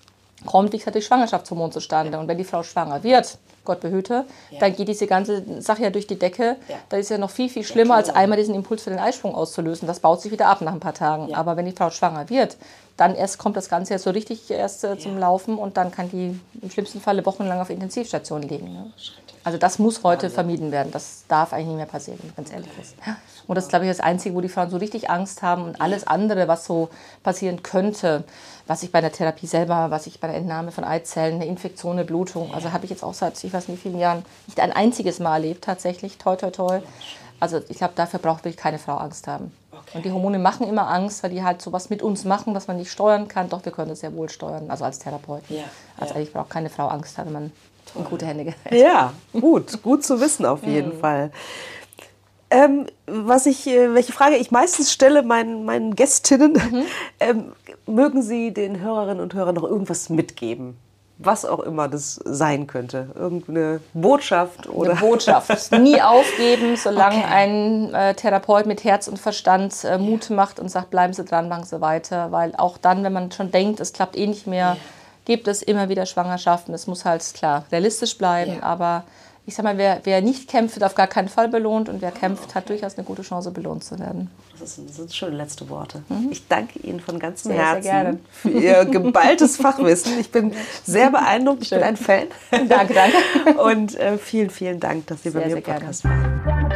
kommt, wie gesagt, durch Schwangerschaftshormon zustande. Und wenn die Frau schwanger wird, Gott behüte, dann geht diese ganze Sache ja durch die Decke. Ja. Da ist ja noch viel, viel schlimmer, als einmal diesen Impuls für den Eisprung auszulösen. Das baut sich wieder ab nach ein paar Tagen. Aber wenn die Frau schwanger wird, dann erst kommt das Ganze ja so richtig erst äh, zum Laufen und dann kann die im schlimmsten Falle wochenlang auf Intensivstation liegen. Ne? Also das muss heute vermieden werden. Das darf eigentlich nicht mehr passieren, wenn es ehrlich ist. Ja. Und das ist, glaube ich, das Einzige, wo die Frauen so richtig Angst haben und alles andere, was so passieren könnte, was ich bei der Therapie selber, was ich bei der Entnahme von Eizellen, eine Infektion, eine Blutung, also habe ich jetzt auch seit, ich weiß nicht, vielen Jahren nicht ein einziges Mal erlebt, tatsächlich, toi, toi, toi. Also ich glaube, dafür braucht wirklich keine Frau Angst haben. Und die Hormone machen immer Angst, weil die halt sowas mit uns machen, was man nicht steuern kann. Doch, wir können das sehr wohl steuern, also als Therapeut. Ja, Also ja. eigentlich braucht keine Frau Angst haben, wenn man in gute Hände gerät. Ja, gut, gut zu wissen auf jeden Mhm. Fall. Ähm, was ich, äh, welche Frage ich meistens stelle meinen, meinen Gästinnen, Mhm. ähm, mögen Sie den Hörerinnen und Hörern noch irgendwas mitgeben? Was auch immer das sein könnte. Irgendeine Botschaft oder. Eine Botschaft. Nie aufgeben, solange Okay. ein äh, Therapeut mit Herz und Verstand äh, Mut macht und sagt, bleiben Sie dran, machen Sie weiter. Weil auch dann, wenn man schon denkt, es klappt eh nicht mehr, gibt es immer wieder Schwangerschaften. Es muss halt, klar, realistisch bleiben. Ja. Aber ich sag mal, wer, wer nicht kämpft, wird auf gar keinen Fall belohnt. Und wer kämpft, hat durchaus eine gute Chance, belohnt zu werden. Das sind, das sind schöne letzte Worte. Ich danke Ihnen von ganzem Mhm. Sehr, sehr Herzen gerne. für Ihr geballtes Fachwissen. Ich bin sehr beeindruckt. Ich bin Schön. ein Fan. Danke, danke. Und äh, vielen, vielen Dank, dass Sie bei Sehr, mir im sehr gerne. Podcast waren.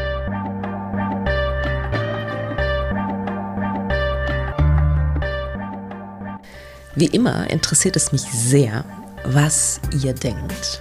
Wie immer interessiert es mich sehr, was ihr denkt.